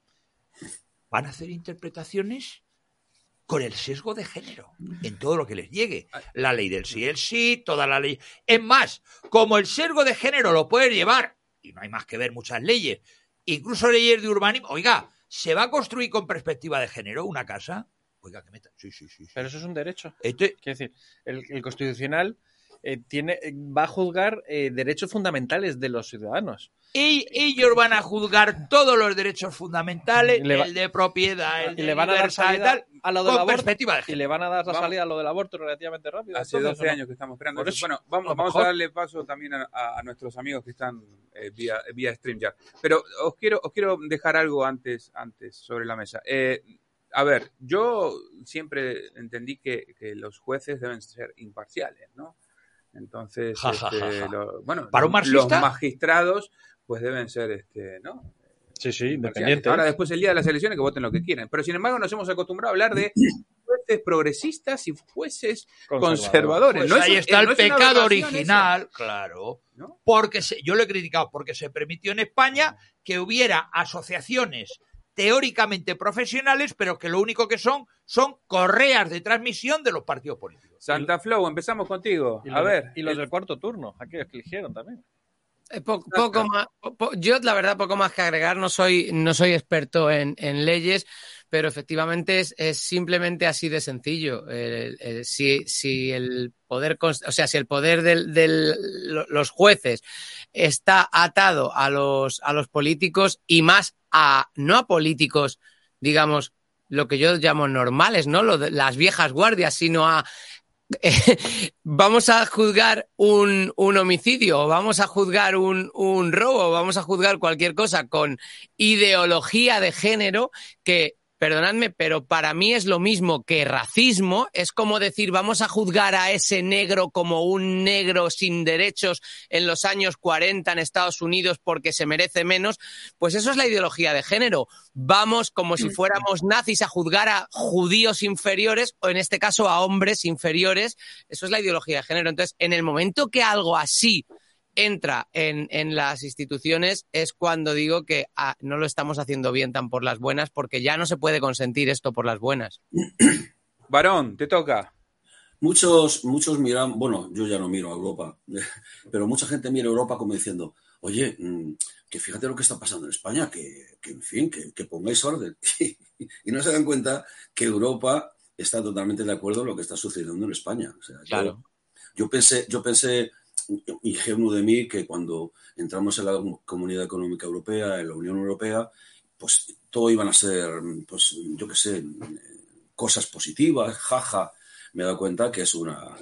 van a hacer interpretaciones con el sesgo de género en todo lo que les llegue. La ley del sí, el sí, toda la ley. Es más, como el sesgo de género lo puede llevar, y no hay más que ver muchas leyes, incluso leyes de urbanismo, oiga, ¿se va a construir con perspectiva de género una casa? Oiga, que meta. Sí, sí, sí. sí. Pero eso es un derecho. Este... Quiero decir, el, el constitucional eh, tiene, va a juzgar eh, derechos fundamentales de los ciudadanos. Y ellos van a juzgar todos los derechos fundamentales, va, el de propiedad, el y le van a dar salida a lo del aborto y le van a dar la salida a lo del aborto relativamente rápido. Hace entonces, 12 años que estamos esperando. Eso, bueno, vamos, vamos a darle paso también a, a nuestros amigos que están eh, vía, vía stream ya. Pero os quiero, os quiero dejar algo antes, antes sobre la mesa. Eh, a ver, yo siempre entendí que, que los jueces deben ser imparciales, ¿no? Entonces, ja, ja, este, ja, lo, bueno, ¿Para un los magistrados pues deben ser, este, ¿no? Sí, sí, independientes. Ahora, después el día de las elecciones, que voten lo que quieran. Pero sin embargo, nos hemos acostumbrado a hablar de jueces progresistas y jueces conservadores. Pues no ahí es, está eh, el no pecado original, esa. claro. ¿No? Porque se, yo lo he criticado porque se permitió en España que hubiera asociaciones teóricamente profesionales, pero que lo único que son son correas de transmisión de los partidos políticos. Santa Flow, empezamos contigo. Y a los, ver. Y los del cuarto turno, aquellos que eligieron también. Eh, po poco más, po yo la verdad poco más que agregar, no soy, no soy experto en, en leyes, pero efectivamente es, es, simplemente así de sencillo. El, el, si, si, el poder, o sea, si el poder de del, los jueces está atado a los, a los políticos y más a, no a políticos, digamos, lo que yo llamo normales, ¿no? Lo de, las viejas guardias, sino a vamos a juzgar un, un homicidio, vamos a juzgar un, un robo, vamos a juzgar cualquier cosa con ideología de género que perdonadme, pero para mí es lo mismo que racismo. Es como decir, vamos a juzgar a ese negro como un negro sin derechos en los años 40 en Estados Unidos porque se merece menos. Pues eso es la ideología de género. Vamos como si fuéramos nazis a juzgar a judíos inferiores o en este caso a hombres inferiores. Eso es la ideología de género. Entonces, en el momento que algo así entra en, en, las instituciones es cuando digo que ah, no lo estamos haciendo bien tan por las buenas, porque ya no se puede consentir esto por las buenas. Varón, te toca. Muchos, muchos miran, bueno, yo ya no miro a Europa, pero mucha gente mira a Europa como diciendo, oye, mm, que fíjate lo que está pasando en España, que, que en fin, que, que pongáis orden. y no se dan cuenta que Europa está totalmente de acuerdo en lo que está sucediendo en España. O sea, claro. yo, yo pensé, yo pensé ingenuo de mí que cuando entramos en la Comunidad Económica Europea, en la Unión Europea, pues todo iban a ser, pues yo qué sé, cosas positivas, jaja. Me he dado cuenta que es una,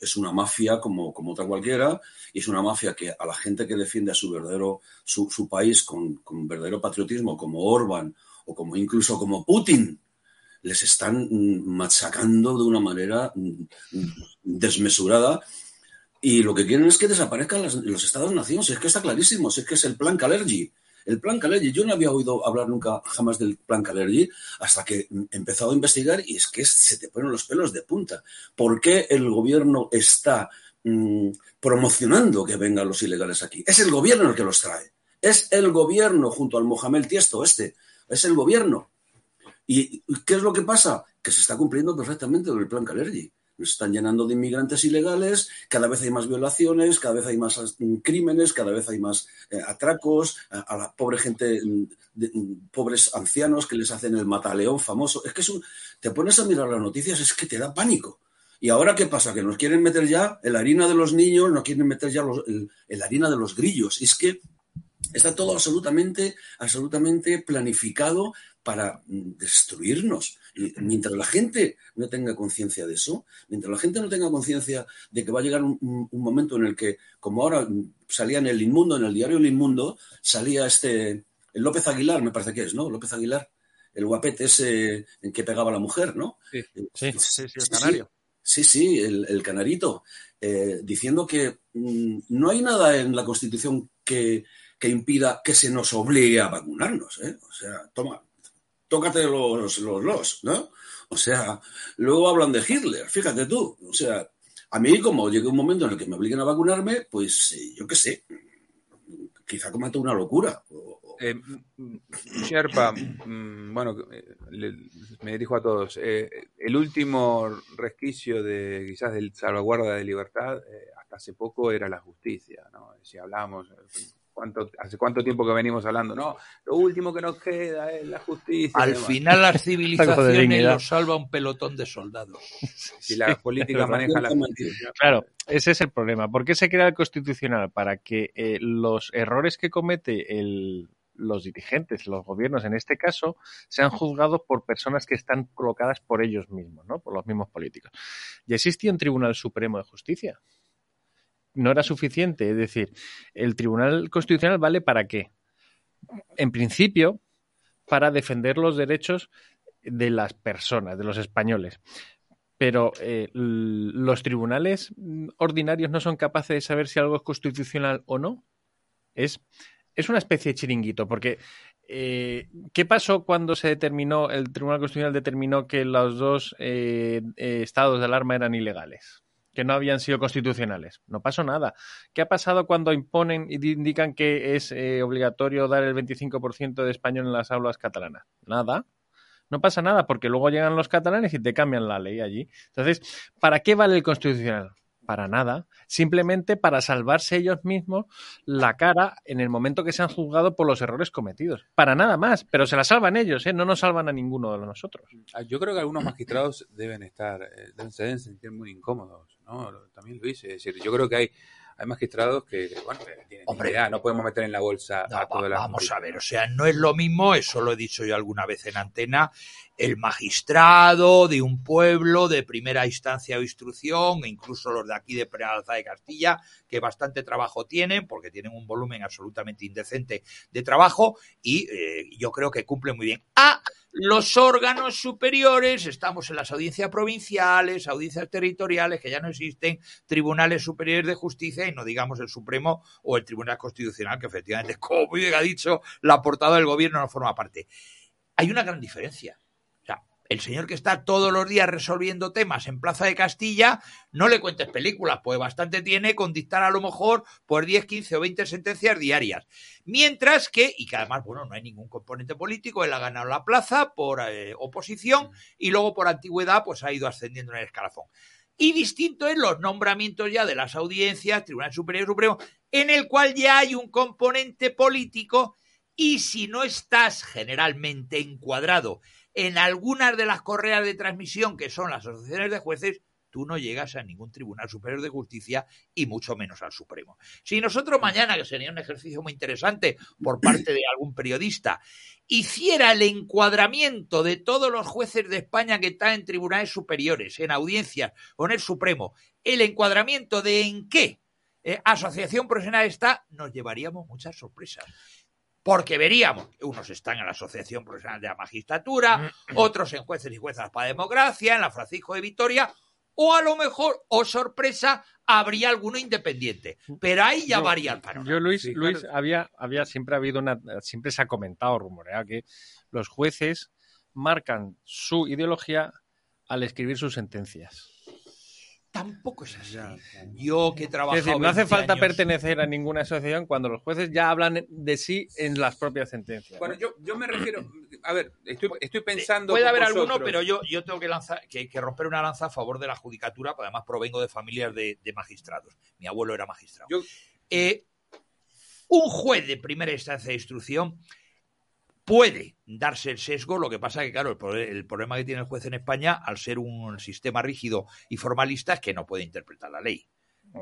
es, una mafia como, como otra cualquiera y es una mafia que a la gente que defiende a su verdadero, su, su país con, con verdadero patriotismo, como Orban o como incluso como Putin, les están machacando de una manera desmesurada y lo que quieren es que desaparezcan las, los Estados-nación. Es que está clarísimo, si es que es el plan Calergi. El plan Calergi, yo no había oído hablar nunca jamás del plan Calergi hasta que he empezado a investigar y es que se te ponen los pelos de punta. ¿Por qué el gobierno está mmm, promocionando que vengan los ilegales aquí? Es el gobierno el que los trae. Es el gobierno junto al Mohamed Tiesto este. Es el gobierno. ¿Y qué es lo que pasa? Que se está cumpliendo perfectamente el plan Calergi están llenando de inmigrantes ilegales, cada vez hay más violaciones, cada vez hay más crímenes, cada vez hay más eh, atracos, a, a, la pobre gente, de, pobres ancianos que les hacen el mataleón famoso. Es que es te pones a mirar las noticias, es que te da pánico. ¿Y ahora qué pasa? Que nos quieren meter ya en la harina de los niños, nos quieren meter ya los, el, en la harina de los grillos. Es que está todo absolutamente, absolutamente planificado para destruirnos. Y mientras la gente no tenga conciencia de eso, mientras la gente no tenga conciencia de que va a llegar un, un, momento en el que, como ahora salía en el Inmundo, en el diario El Inmundo, salía este, el López Aguilar, me parece que es, ¿no? López Aguilar, el guapete ese en que pegaba la mujer, ¿no? Sí, sí, sí, sí el canario. Sí, sí, el, el canarito, eh, diciendo que mmm, no hay nada en la Constitución que, que impida que se nos obligue a vacunarnos, ¿eh? O sea, toma, tócate los, los, los, ¿no? O sea, luego hablan de Hitler, fíjate tú. O sea, a mí, como llegue un momento en el que me obliguen a vacunarme, pues eh, yo qué sé, quizá cometa una locura. Eh, Sherpa, mm, bueno, le, me dirijo a todos. Eh, el último resquicio de quizás del salvaguarda de libertad, eh, hasta hace poco era la justicia, ¿no? Si hablamos, ¿Cuánto, ¿Hace cuánto tiempo que venimos hablando? No, lo último que nos queda es la justicia. Al final las civilizaciones lo salva un pelotón de soldados. Si la política maneja la justicia. Claro, ese es el problema. ¿Por qué se crea el constitucional? Para que eh, los errores que comete el, los dirigentes, los gobiernos en este caso, sean juzgados por personas que están colocadas por ellos mismos, ¿no? por los mismos políticos. Y existía un Tribunal Supremo de Justicia no era suficiente. Es decir, el Tribunal Constitucional vale para qué? En principio, para defender los derechos de las personas, de los españoles. Pero eh, los tribunales ordinarios no son capaces de saber si algo es constitucional o no. Es, es una especie de chiringuito, porque eh, ¿qué pasó cuando se determinó, el Tribunal Constitucional determinó que los dos eh, eh, estados de alarma eran ilegales? Que no habían sido constitucionales. No pasó nada. ¿Qué ha pasado cuando imponen y indican que es eh, obligatorio dar el 25% de español en las aulas catalanas? Nada. No pasa nada porque luego llegan los catalanes y te cambian la ley allí. Entonces, ¿para qué vale el constitucional? Para nada. Simplemente para salvarse ellos mismos la cara en el momento que se han juzgado por los errores cometidos. Para nada más. Pero se la salvan ellos, ¿eh? No nos salvan a ninguno de nosotros. Yo creo que algunos magistrados deben estar, deben, se deben sentir muy incómodos ¿no? También lo hice. Es decir, yo creo que hay, hay magistrados que, bueno, tienen Hombre. idea, no podemos meter en la bolsa No, a todas las vamos a ver, o sea, no es lo mismo, eso lo he dicho yo alguna vez en antena, el magistrado de un pueblo de primera instancia o instrucción, e incluso los de aquí de Prealza de Castilla, que bastante trabajo tienen, porque tienen un volumen absolutamente indecente de trabajo, y eh, yo creo que cumplen muy bien. A los órganos superiores, estamos en las audiencias provinciales, audiencias territoriales, que ya no existen, tribunales superiores de justicia, y no digamos el Supremo o el Tribunal Constitucional, que efectivamente, como bien ha dicho, la portada del gobierno no forma parte. Hay una gran diferencia. El señor que está todos los días resolviendo temas en Plaza de Castilla, no le cuentes películas, pues bastante tiene con dictar a lo mejor por 10, 15 o 20 sentencias diarias. Mientras que, y que además, bueno, no hay ningún componente político, él ha ganado la plaza por eh, oposición y luego por antigüedad, pues ha ido ascendiendo en el escalafón. Y distinto es los nombramientos ya de las audiencias, Tribunal Superior Supremo, en el cual ya hay un componente político y si no estás generalmente encuadrado en algunas de las correas de transmisión que son las asociaciones de jueces, tú no llegas a ningún Tribunal Superior de Justicia y mucho menos al Supremo. Si nosotros mañana, que sería un ejercicio muy interesante por parte de algún periodista, hiciera el encuadramiento de todos los jueces de España que están en tribunales superiores, en audiencias o en el Supremo, el encuadramiento de en qué eh, asociación profesional está, nos llevaríamos muchas sorpresas. Porque veríamos que unos están en la Asociación Profesional de la Magistratura, otros en Jueces y Juezas para Democracia, en la Francisco de Vitoria, o a lo mejor, o sorpresa, habría alguno independiente. Pero ahí ya Yo- varía el panorama. Yo, Luis, Sí, Luis claro. había, había siempre ha habido una, siempre se ha comentado, rumoreado que los jueces marcan su ideología al escribir sus sentencias. Tampoco es así. Yo que he trabajado. Es decir, no hace 20 falta años- pertenecer a ninguna asociación cuando los jueces ya hablan de sí en las propias sentencias. Bueno, yo, yo me refiero, a ver, estoy, estoy pensando. Puede haber alguno, pero yo, yo tengo que, lanzar, que, que romper una lanza a favor de la judicatura, porque además provengo de familias de, de magistrados. Mi abuelo era magistrado. Yo- Eh, un juez de primera instancia de instrucción puede darse el sesgo, lo que pasa que, claro, el, el problema que tiene el juez en España, al ser un sistema rígido y formalista, es que no puede interpretar la ley.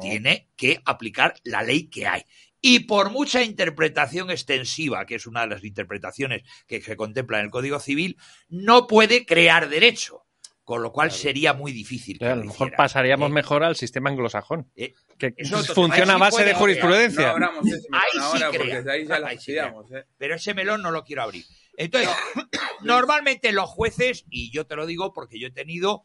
Tiene que aplicar la ley que hay. Y por mucha interpretación extensiva, que es una de las interpretaciones que se contempla en el Código Civil, no puede crear derecho. Con lo cual sería muy difícil. Claro, a lo mejor hiciera. pasaríamos Eh, mejor al sistema anglosajón, eh, que funciona a sí base de haber, jurisprudencia. No Ahí sí ahora crea. porque de ahí ya la Ahí sí tiramos, ¿eh? pero ese melón no lo quiero abrir. Entonces, normalmente los jueces, y yo te lo digo porque yo he tenido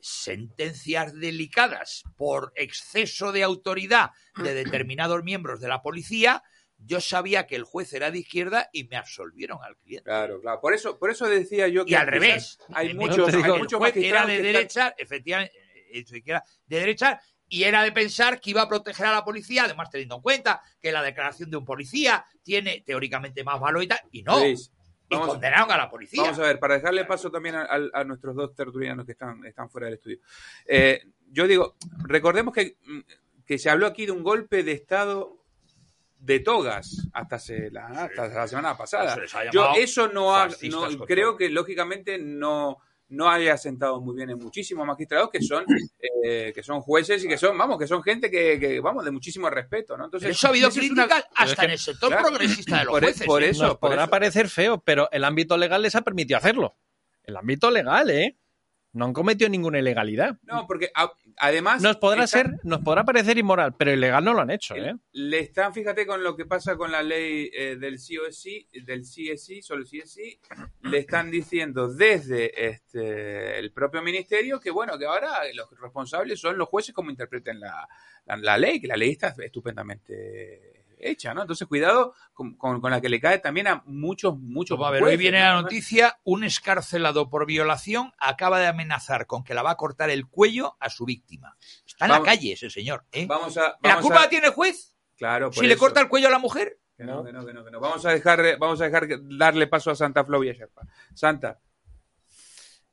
sentencias delicadas por exceso de autoridad de determinados miembros de la policía, yo sabía que el juez era de izquierda y me absolvieron al cliente. Claro, claro. Por eso, por eso decía yo que Y al revés. Hay muchos, este hay muchos el juez era de están- derecha, efectivamente, eh, de derecha, y era de pensar que iba a proteger a la policía, además teniendo en cuenta que la declaración de un policía tiene teóricamente más valor y tal, y no. Luis, y vamos- condenaron a la policía. Vamos a ver, para dejarle paso también a, a- a nuestros dos tertulianos que están, están fuera del estudio. Eh, yo digo, recordemos que, mm, que se habló aquí de un golpe de Estado de togas hasta, se- la, hasta la semana pasada. Se Yo eso no, ha- no creo que lógicamente no no haya sentado muy bien en muchísimos magistrados que son eh, que son jueces y que son vamos que son gente que, que, vamos de muchísimo respeto no entonces eso ha habido es una- críticas hasta es que- en el sector claro, progresista de los por, e- jueces. por ¿eh? eso Nos por podrá eso. parecer feo, pero el ámbito legal les ha permitido hacerlo. El ámbito legal, ¿eh? No han cometido ninguna ilegalidad. no porque a- además Nos podrá están- ser, nos podrá parecer inmoral, pero ilegal no lo han hecho, ¿eh? Le están, fíjate con lo que pasa con la ley eh, del CSI, del CSI, solo CSI, le están diciendo desde este, el propio ministerio que bueno, que ahora los responsables son los jueces como interpreten la, la, la ley, que la ley está estupendamente hecha, ¿no? Entonces cuidado con, con- con la que le cae también a muchos, muchos Vamos a ver, hoy viene ¿no? la noticia, un escarcelado por violación acaba de amenazar con que la va a cortar el cuello a su víctima. Está en Vamos- la calle ese señor. ¿eh? Vamos a, ¿La culpa a- la tiene el juez? claro, por Si le corta el cuello a la mujer. Que no, que no, que no, que no. Vamos a dejar, vamos a dejar darle paso a Santa Flavia Sherpa. Santa,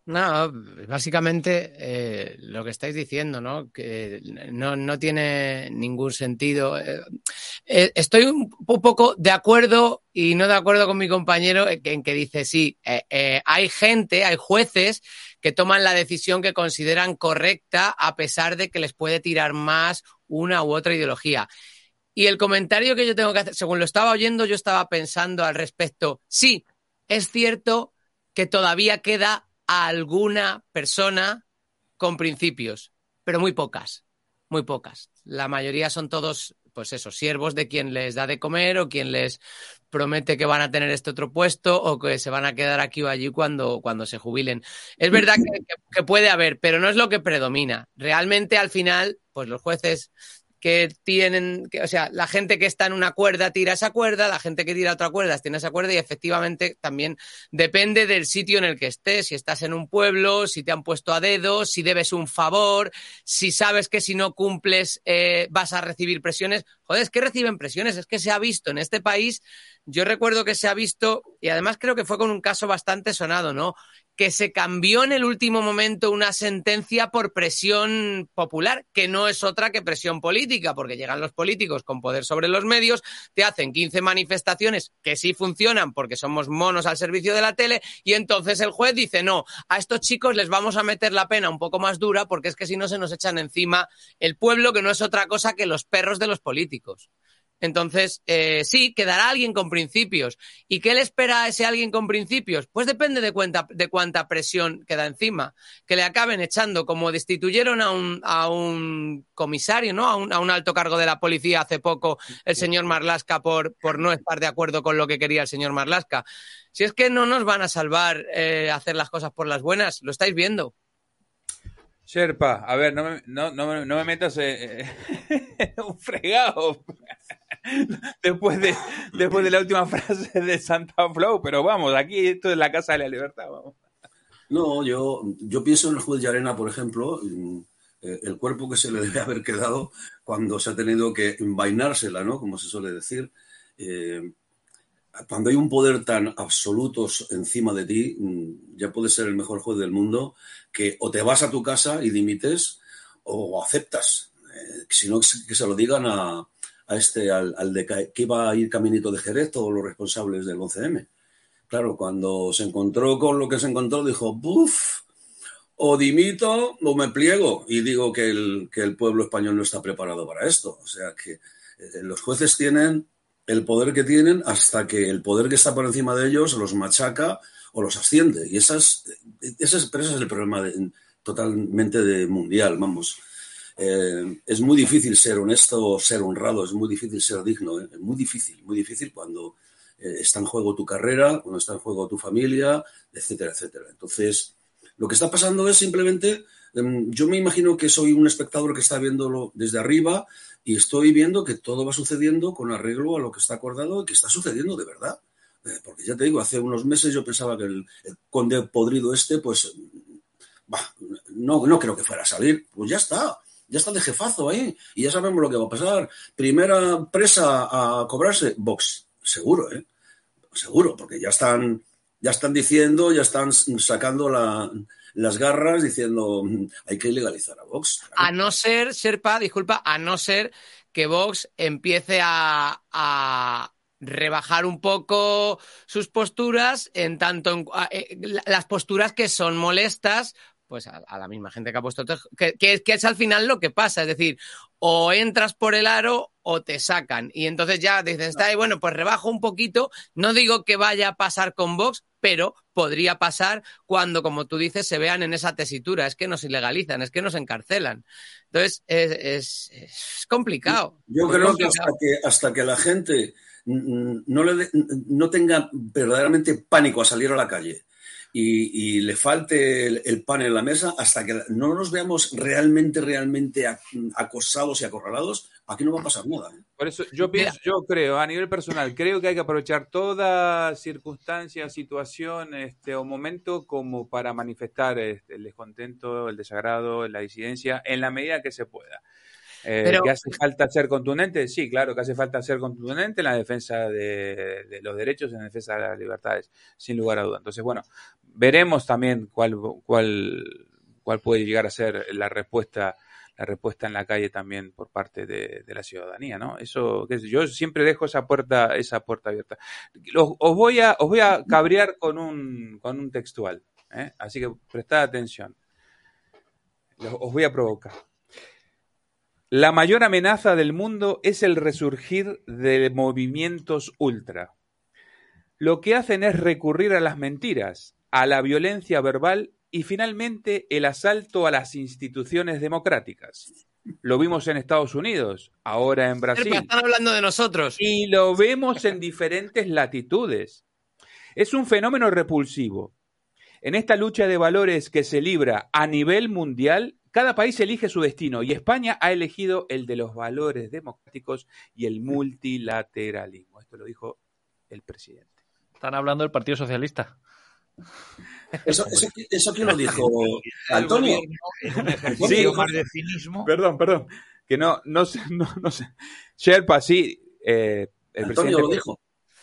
No, básicamente eh, lo que estáis diciendo, ¿no? Que no, no tiene ningún sentido. Eh, eh, estoy un, poco de acuerdo y no de acuerdo con mi compañero en que, dice, sí, hay gente, hay jueces que toman la decisión que consideran correcta a pesar de que les puede tirar más una u otra ideología. Y el comentario que yo tengo que hacer, según lo estaba oyendo, yo estaba pensando al respecto, sí, es cierto que todavía queda alguna persona con principios, pero muy pocas, muy pocas. La mayoría son todos, pues eso, siervos de quien les da de comer o quien les promete que van a tener este otro puesto o que se van a quedar aquí o allí cuando, cuando se jubilen. Es verdad que puede haber, pero no es lo que predomina. Realmente al final, pues los jueces que tienen, que, o sea, la gente que está en una cuerda tira esa cuerda, la gente que tira otra cuerda tiene esa cuerda y efectivamente también depende del sitio en el que estés, si estás en un pueblo, si te han puesto a dedo, si debes un favor, si sabes que si no cumples eh, vas a recibir presiones. Joder, es que reciben presiones, es que se ha visto en este país, yo recuerdo que se ha visto, y además creo que fue con un caso bastante sonado, ¿no? Que se cambió en el último momento una sentencia por presión popular, que no es otra que presión política, porque llegan los políticos con poder sobre los medios, te hacen 15 manifestaciones que sí funcionan porque somos monos al servicio de la tele, y entonces el juez dice, no, a estos chicos les vamos a meter la pena un poco más dura porque es que si no se nos echan encima el pueblo, que no es otra cosa que los perros de los políticos. Entonces, eh, sí, quedará alguien con principios. ¿Y qué le espera a ese alguien con principios? Pues depende de, cuenta, de cuánta presión queda encima. Que le acaben echando, como destituyeron a un, a un comisario, ¿no? A un, a un, alto cargo de la policía hace poco, el señor Marlasca, por, por no estar de acuerdo con lo que quería el señor Marlasca. Si es que no nos van a salvar eh, hacer las cosas por las buenas, lo estáis viendo. Sherpa, a ver, no me, no, no, me metas eh, un fregado después de, después de la última frase de Santa Flow, pero vamos, aquí esto es la Casa de la Libertad, vamos. No, yo, yo pienso en el juez de Arena, por ejemplo, eh, el cuerpo que se le debe haber quedado cuando se ha tenido que envainársela, ¿no? Como se suele decir. Eh, cuando hay un poder tan absoluto encima de ti, mm, ya puedes ser el mejor juez del mundo, que o te vas a tu casa y dimites o aceptas. Eh, si no, que se lo digan a, a este, al, al, de que iba a ir caminito de Jerez, todos los responsables del 11M. Claro, cuando se encontró con lo que se encontró, dijo, ¡buf! O dimito o me pliego y digo que el, pueblo español no está preparado para esto. O sea que eh, los jueces tienen el poder que tienen hasta que el poder que está por encima de ellos los machaca o los asciende. Y esas, esas, ese es el problema totalmente de mundial, vamos. Eh, es muy difícil ser honesto, ser honrado, es muy difícil ser digno, ¿eh? es muy difícil, muy difícil cuando eh, está en juego tu carrera, cuando está en juego tu familia, etcétera, etcétera. Entonces, lo que está pasando es simplemente, em, yo me imagino que soy un espectador que está viéndolo desde arriba y estoy viendo que todo va sucediendo con arreglo a lo que está acordado y que está sucediendo de verdad. Eh, porque ya te digo, hace unos meses yo pensaba que el, conde podrido este, pues, no, no creo que fuera a salir. Pues ya está ya está de jefazo ahí y ya sabemos lo que va a pasar. Primera presa a cobrarse, Vox, seguro, ¿eh? Seguro, porque ya están, ya están diciendo, ya están sacando la, las garras diciendo hay que ilegalizar a Vox. A no ser, Serpa, disculpa, a no ser que Vox empiece a, a rebajar un poco sus posturas en tanto en, eh, las posturas que son molestas pues a, a, la misma gente que ha puesto que, que, que, es al final lo que pasa, es decir, o entras por el aro o te sacan. Y entonces ya dices, está ahí, bueno, pues rebajo un poquito. No digo que vaya a pasar con Vox, pero podría pasar cuando, como tú dices, se vean en esa tesitura. Es que nos ilegalizan, es que nos encarcelan. Entonces, es, es, es complicado. Yo creo complicado. que hasta, que hasta que la gente no, le, no tenga verdaderamente pánico a salir a la calle y, y le falte el, el, pan en la mesa hasta que no nos veamos realmente, realmente acosados y acorralados, aquí no va a pasar nada. ¿eh? Por eso yo pienso, yo creo, a nivel personal, creo que hay que aprovechar toda circunstancia, situación este, o momento como para manifestar este, el descontento, el desagrado, la disidencia, en la medida que se pueda. Eh, Pero... ¿Que hace falta ser contundente? Sí, claro que hace falta ser contundente en la defensa de, de, los derechos, en la defensa de las libertades, sin lugar a duda. Entonces, bueno, veremos también cuál, cuál, cuál puede llegar a ser la respuesta la respuesta en la calle también por parte de, la ciudadanía, ¿no? Eso, yo siempre dejo esa puerta, esa puerta abierta. Os, os, voy a, os voy a cabrear con un, con un textual, ¿eh? así que prestad atención. Os voy a provocar. La mayor amenaza del mundo es el resurgir de movimientos ultra. Lo que hacen es recurrir a las mentiras, a la violencia verbal y finalmente el asalto a las instituciones democráticas. Lo vimos en Estados Unidos, ahora en Brasil. Están hablando de nosotros. Y lo vemos en diferentes latitudes. Es un fenómeno repulsivo. En esta lucha de valores que se libra a nivel mundial, cada país elige su destino y España ha elegido el de los valores democráticos y el multilateralismo. Esto lo dijo el presidente. Están hablando del Partido Socialista. Eso, eso, eso quién lo dijo, Antonio. Un ejercicio más de cinismo. Perdón, perdón. Que no, no sé, no, no sé. Sherpa, sí. Eh, el Antonio presidente- lo dijo.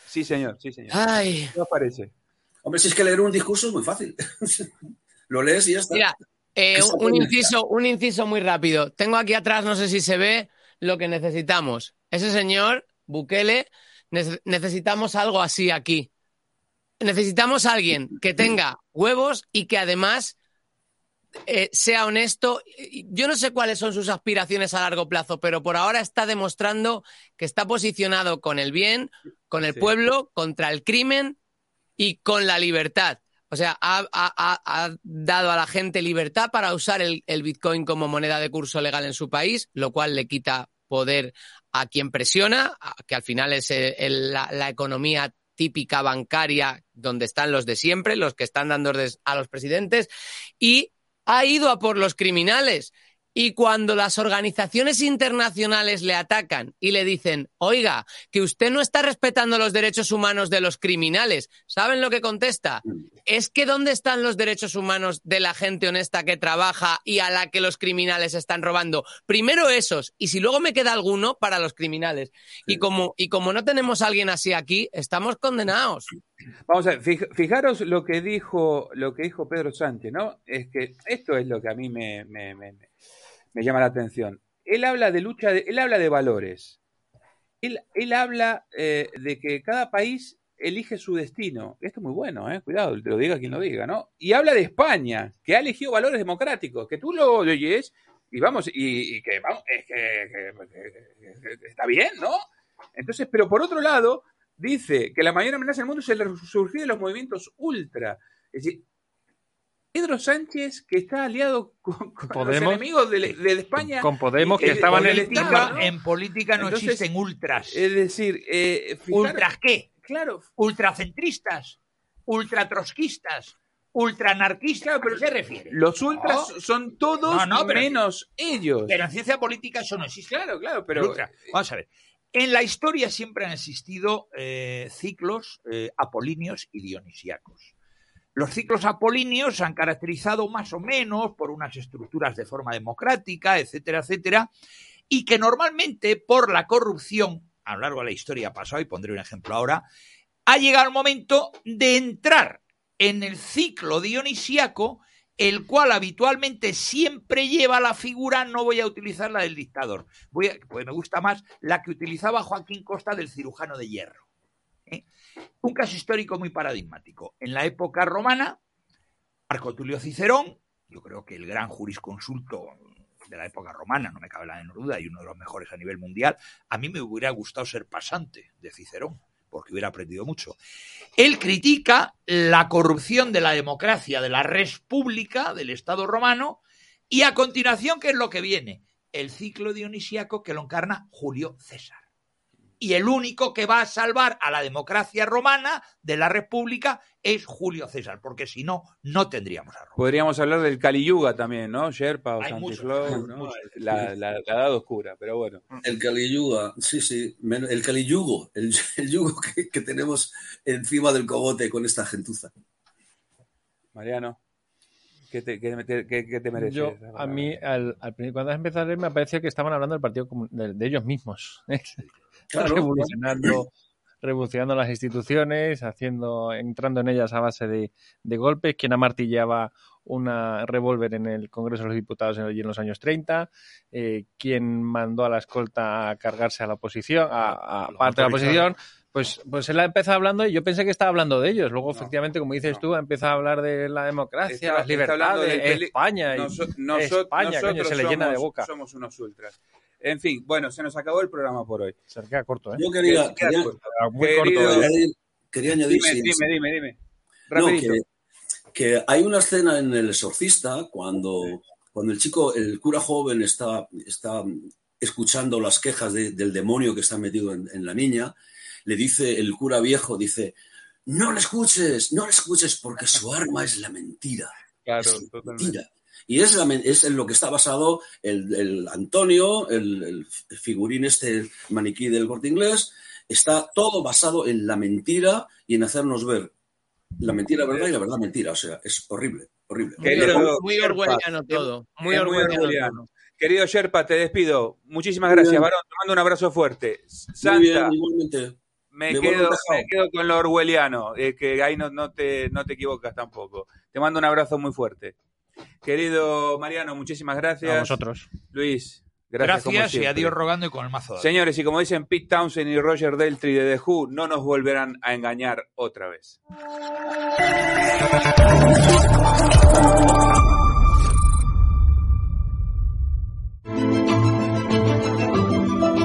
Sí, señor, sí, señor. Ay, ¿Qué os parece? Hombre, si es que leer un discurso es muy fácil. lo lees y ya está. mira, eh, un inciso, un inciso muy rápido. Tengo aquí atrás, no sé si se ve, lo que necesitamos. Ese señor, Bukele, nece- necesitamos algo así aquí. Necesitamos a alguien que tenga huevos y que además eh, sea honesto. Yo no sé cuáles son sus aspiraciones a largo plazo, pero por ahora está demostrando que está posicionado con el bien, con el Sí. pueblo, contra el crimen y con la libertad. O sea, ha, ha- ha- ha dado a la gente libertad para usar el, el Bitcoin como moneda de curso legal en su país, lo cual le quita poder a quien presiona, a- que al final es eh, el- la, la economía típica bancaria donde están los de siempre, los que están dando a los presidentes, y ha ido a por los criminales. Y cuando las organizaciones internacionales le atacan y le dicen, oiga, que usted no está respetando los derechos humanos de los criminales, ¿saben lo que contesta? Es que ¿dónde están los derechos humanos de la gente honesta que trabaja y a la que los criminales están robando? Primero esos, y si luego me queda alguno, para los criminales. Y, como, y como no tenemos a alguien así aquí, estamos condenados. Vamos a ver, fij- fijaros lo que dijo, lo que dijo Pedro Sánchez, ¿no? Es que esto es lo que a mí me, me- me- me- llama la atención. Él habla de lucha, de- él habla de valores. Él, él habla eh, de que cada país elige su destino. Esto es muy bueno, ¿eh? Cuidado, te lo diga quien lo diga, ¿no? Y habla de España, que ha elegido valores democráticos, que tú lo oyes y vamos, y, y que vamos, que está bien, ¿no? Entonces, pero por otro lado, dice que la mayor amenaza del mundo es el resurgir de los movimientos ultra. Es decir, Pedro Sánchez, que está aliado con, con los Podemos. enemigos de, de España. Con Podemos, que y- estaban en el Estado, ¿no? En política no Entonces, existen ultras. Es decir, eh, fijar- ¿Ultras qué? Claro, Ultracentristas, ultratrotskistas, ultraanarquistas, pero ¿qué se refiere? los ultras No. son todos No, no, pero- menos ellos. Pero en ciencia política eso no existe. Claro, claro, pero ultra. Vamos a ver. En la historia siempre han existido eh, ciclos eh, apolíneos y dionisíacos. Los ciclos apolíneos se han caracterizado más o menos por unas estructuras de forma democrática, etcétera, etcétera, y que normalmente por la corrupción, a lo largo de la historia pasado, y pondré un ejemplo ahora, ha llegado el momento de entrar en el ciclo dionisíaco, el cual habitualmente siempre lleva la figura, no voy a utilizar la del dictador, voy a- pues me gusta más la que utilizaba Joaquín Costa del cirujano de hierro. ¿Eh? Un caso histórico muy paradigmático. En la época romana, Marco Tulio Cicerón, yo creo que el gran jurisconsulto de la época romana, no me cabe la menor duda, y uno de los mejores a nivel mundial, a mí me hubiera gustado ser pasante de Cicerón, porque hubiera aprendido mucho. Él critica la corrupción de la democracia, de la res pública, del Estado romano, y a continuación, ¿qué es lo que viene? El ciclo dionisíaco que lo encarna Julio César. Y el único que va a salvar a la democracia romana de la república es Julio César, porque si no, no tendríamos a Roma. podríamos hablar del Kali Yuga también, ¿no? Sherpa o Hay Santi muchos, Flow, ¿no? La, la, la edad oscura, pero bueno. El caliyuga, sí, sí, men- el caliyugo, el, el yugo que, que tenemos encima del cogote con esta gentuza. Mariano, ¿qué te, qué te- qué- qué te mereces? Yo, a mí, al, al cuando has empezado a leer, me parecía que estaban hablando del partido de, de ellos mismos. Claro. revolucionando, revolucionando las instituciones, haciendo, entrando en ellas a base de, de golpes. Quien amartillaba una revólver en el Congreso de los Diputados en, en los años 30, eh, quien mandó a la escolta a cargarse a la oposición, a, parte de la oposición. Pues, pues él ha empezado hablando y yo pensé que estaba hablando de ellos. Luego, efectivamente, como dices no. tú, empieza a hablar de la democracia, Está- las libertades, peli- España. y- Noso- noso- España, coño, nosotros se le llena de boca. Somos unos ultras. En fin, bueno, se nos acabó el programa por hoy. Se queda corto, ¿eh? Yo quería, quería, corto. Muy Querido- corto. quería añadir, quería añadir, Dime, sí, dime, dime, dime. No, que, que hay una escena en El Exorcista cuando, cuando el chico, el cura joven está, está escuchando las quejas de- del demonio que está metido en, en la niña, le dice el cura viejo, dice, no le escuches, no le escuches porque su arma es la mentira. Claro, es la mentira. Y es, la men- es en lo que está basado el, el Antonio, el, el figurín este el maniquí del corte inglés, está todo basado en la mentira y en hacernos ver la mentira verdad y la verdad mentira. O sea, es horrible, horrible. Muy, Querido muy orwelliano todo. Muy orwelliano. orwelliano. Querido Sherpa, te despido. Muchísimas Muy gracias, varón. Te mando un abrazo fuerte. Muy Santa, bien, igualmente. me, quedo, dejado. me quedo con lo orwelliano, eh, que ahí no, no, te, no te equivocas tampoco. Te mando un abrazo muy fuerte. Querido Mariano, muchísimas gracias. A vosotros. Luis, gracias. Gracias como y adiós rogando y con el mazo. Señores, y como dicen Pete Townsend y Roger Deltry de The Who, no nos volverán a engañar otra vez.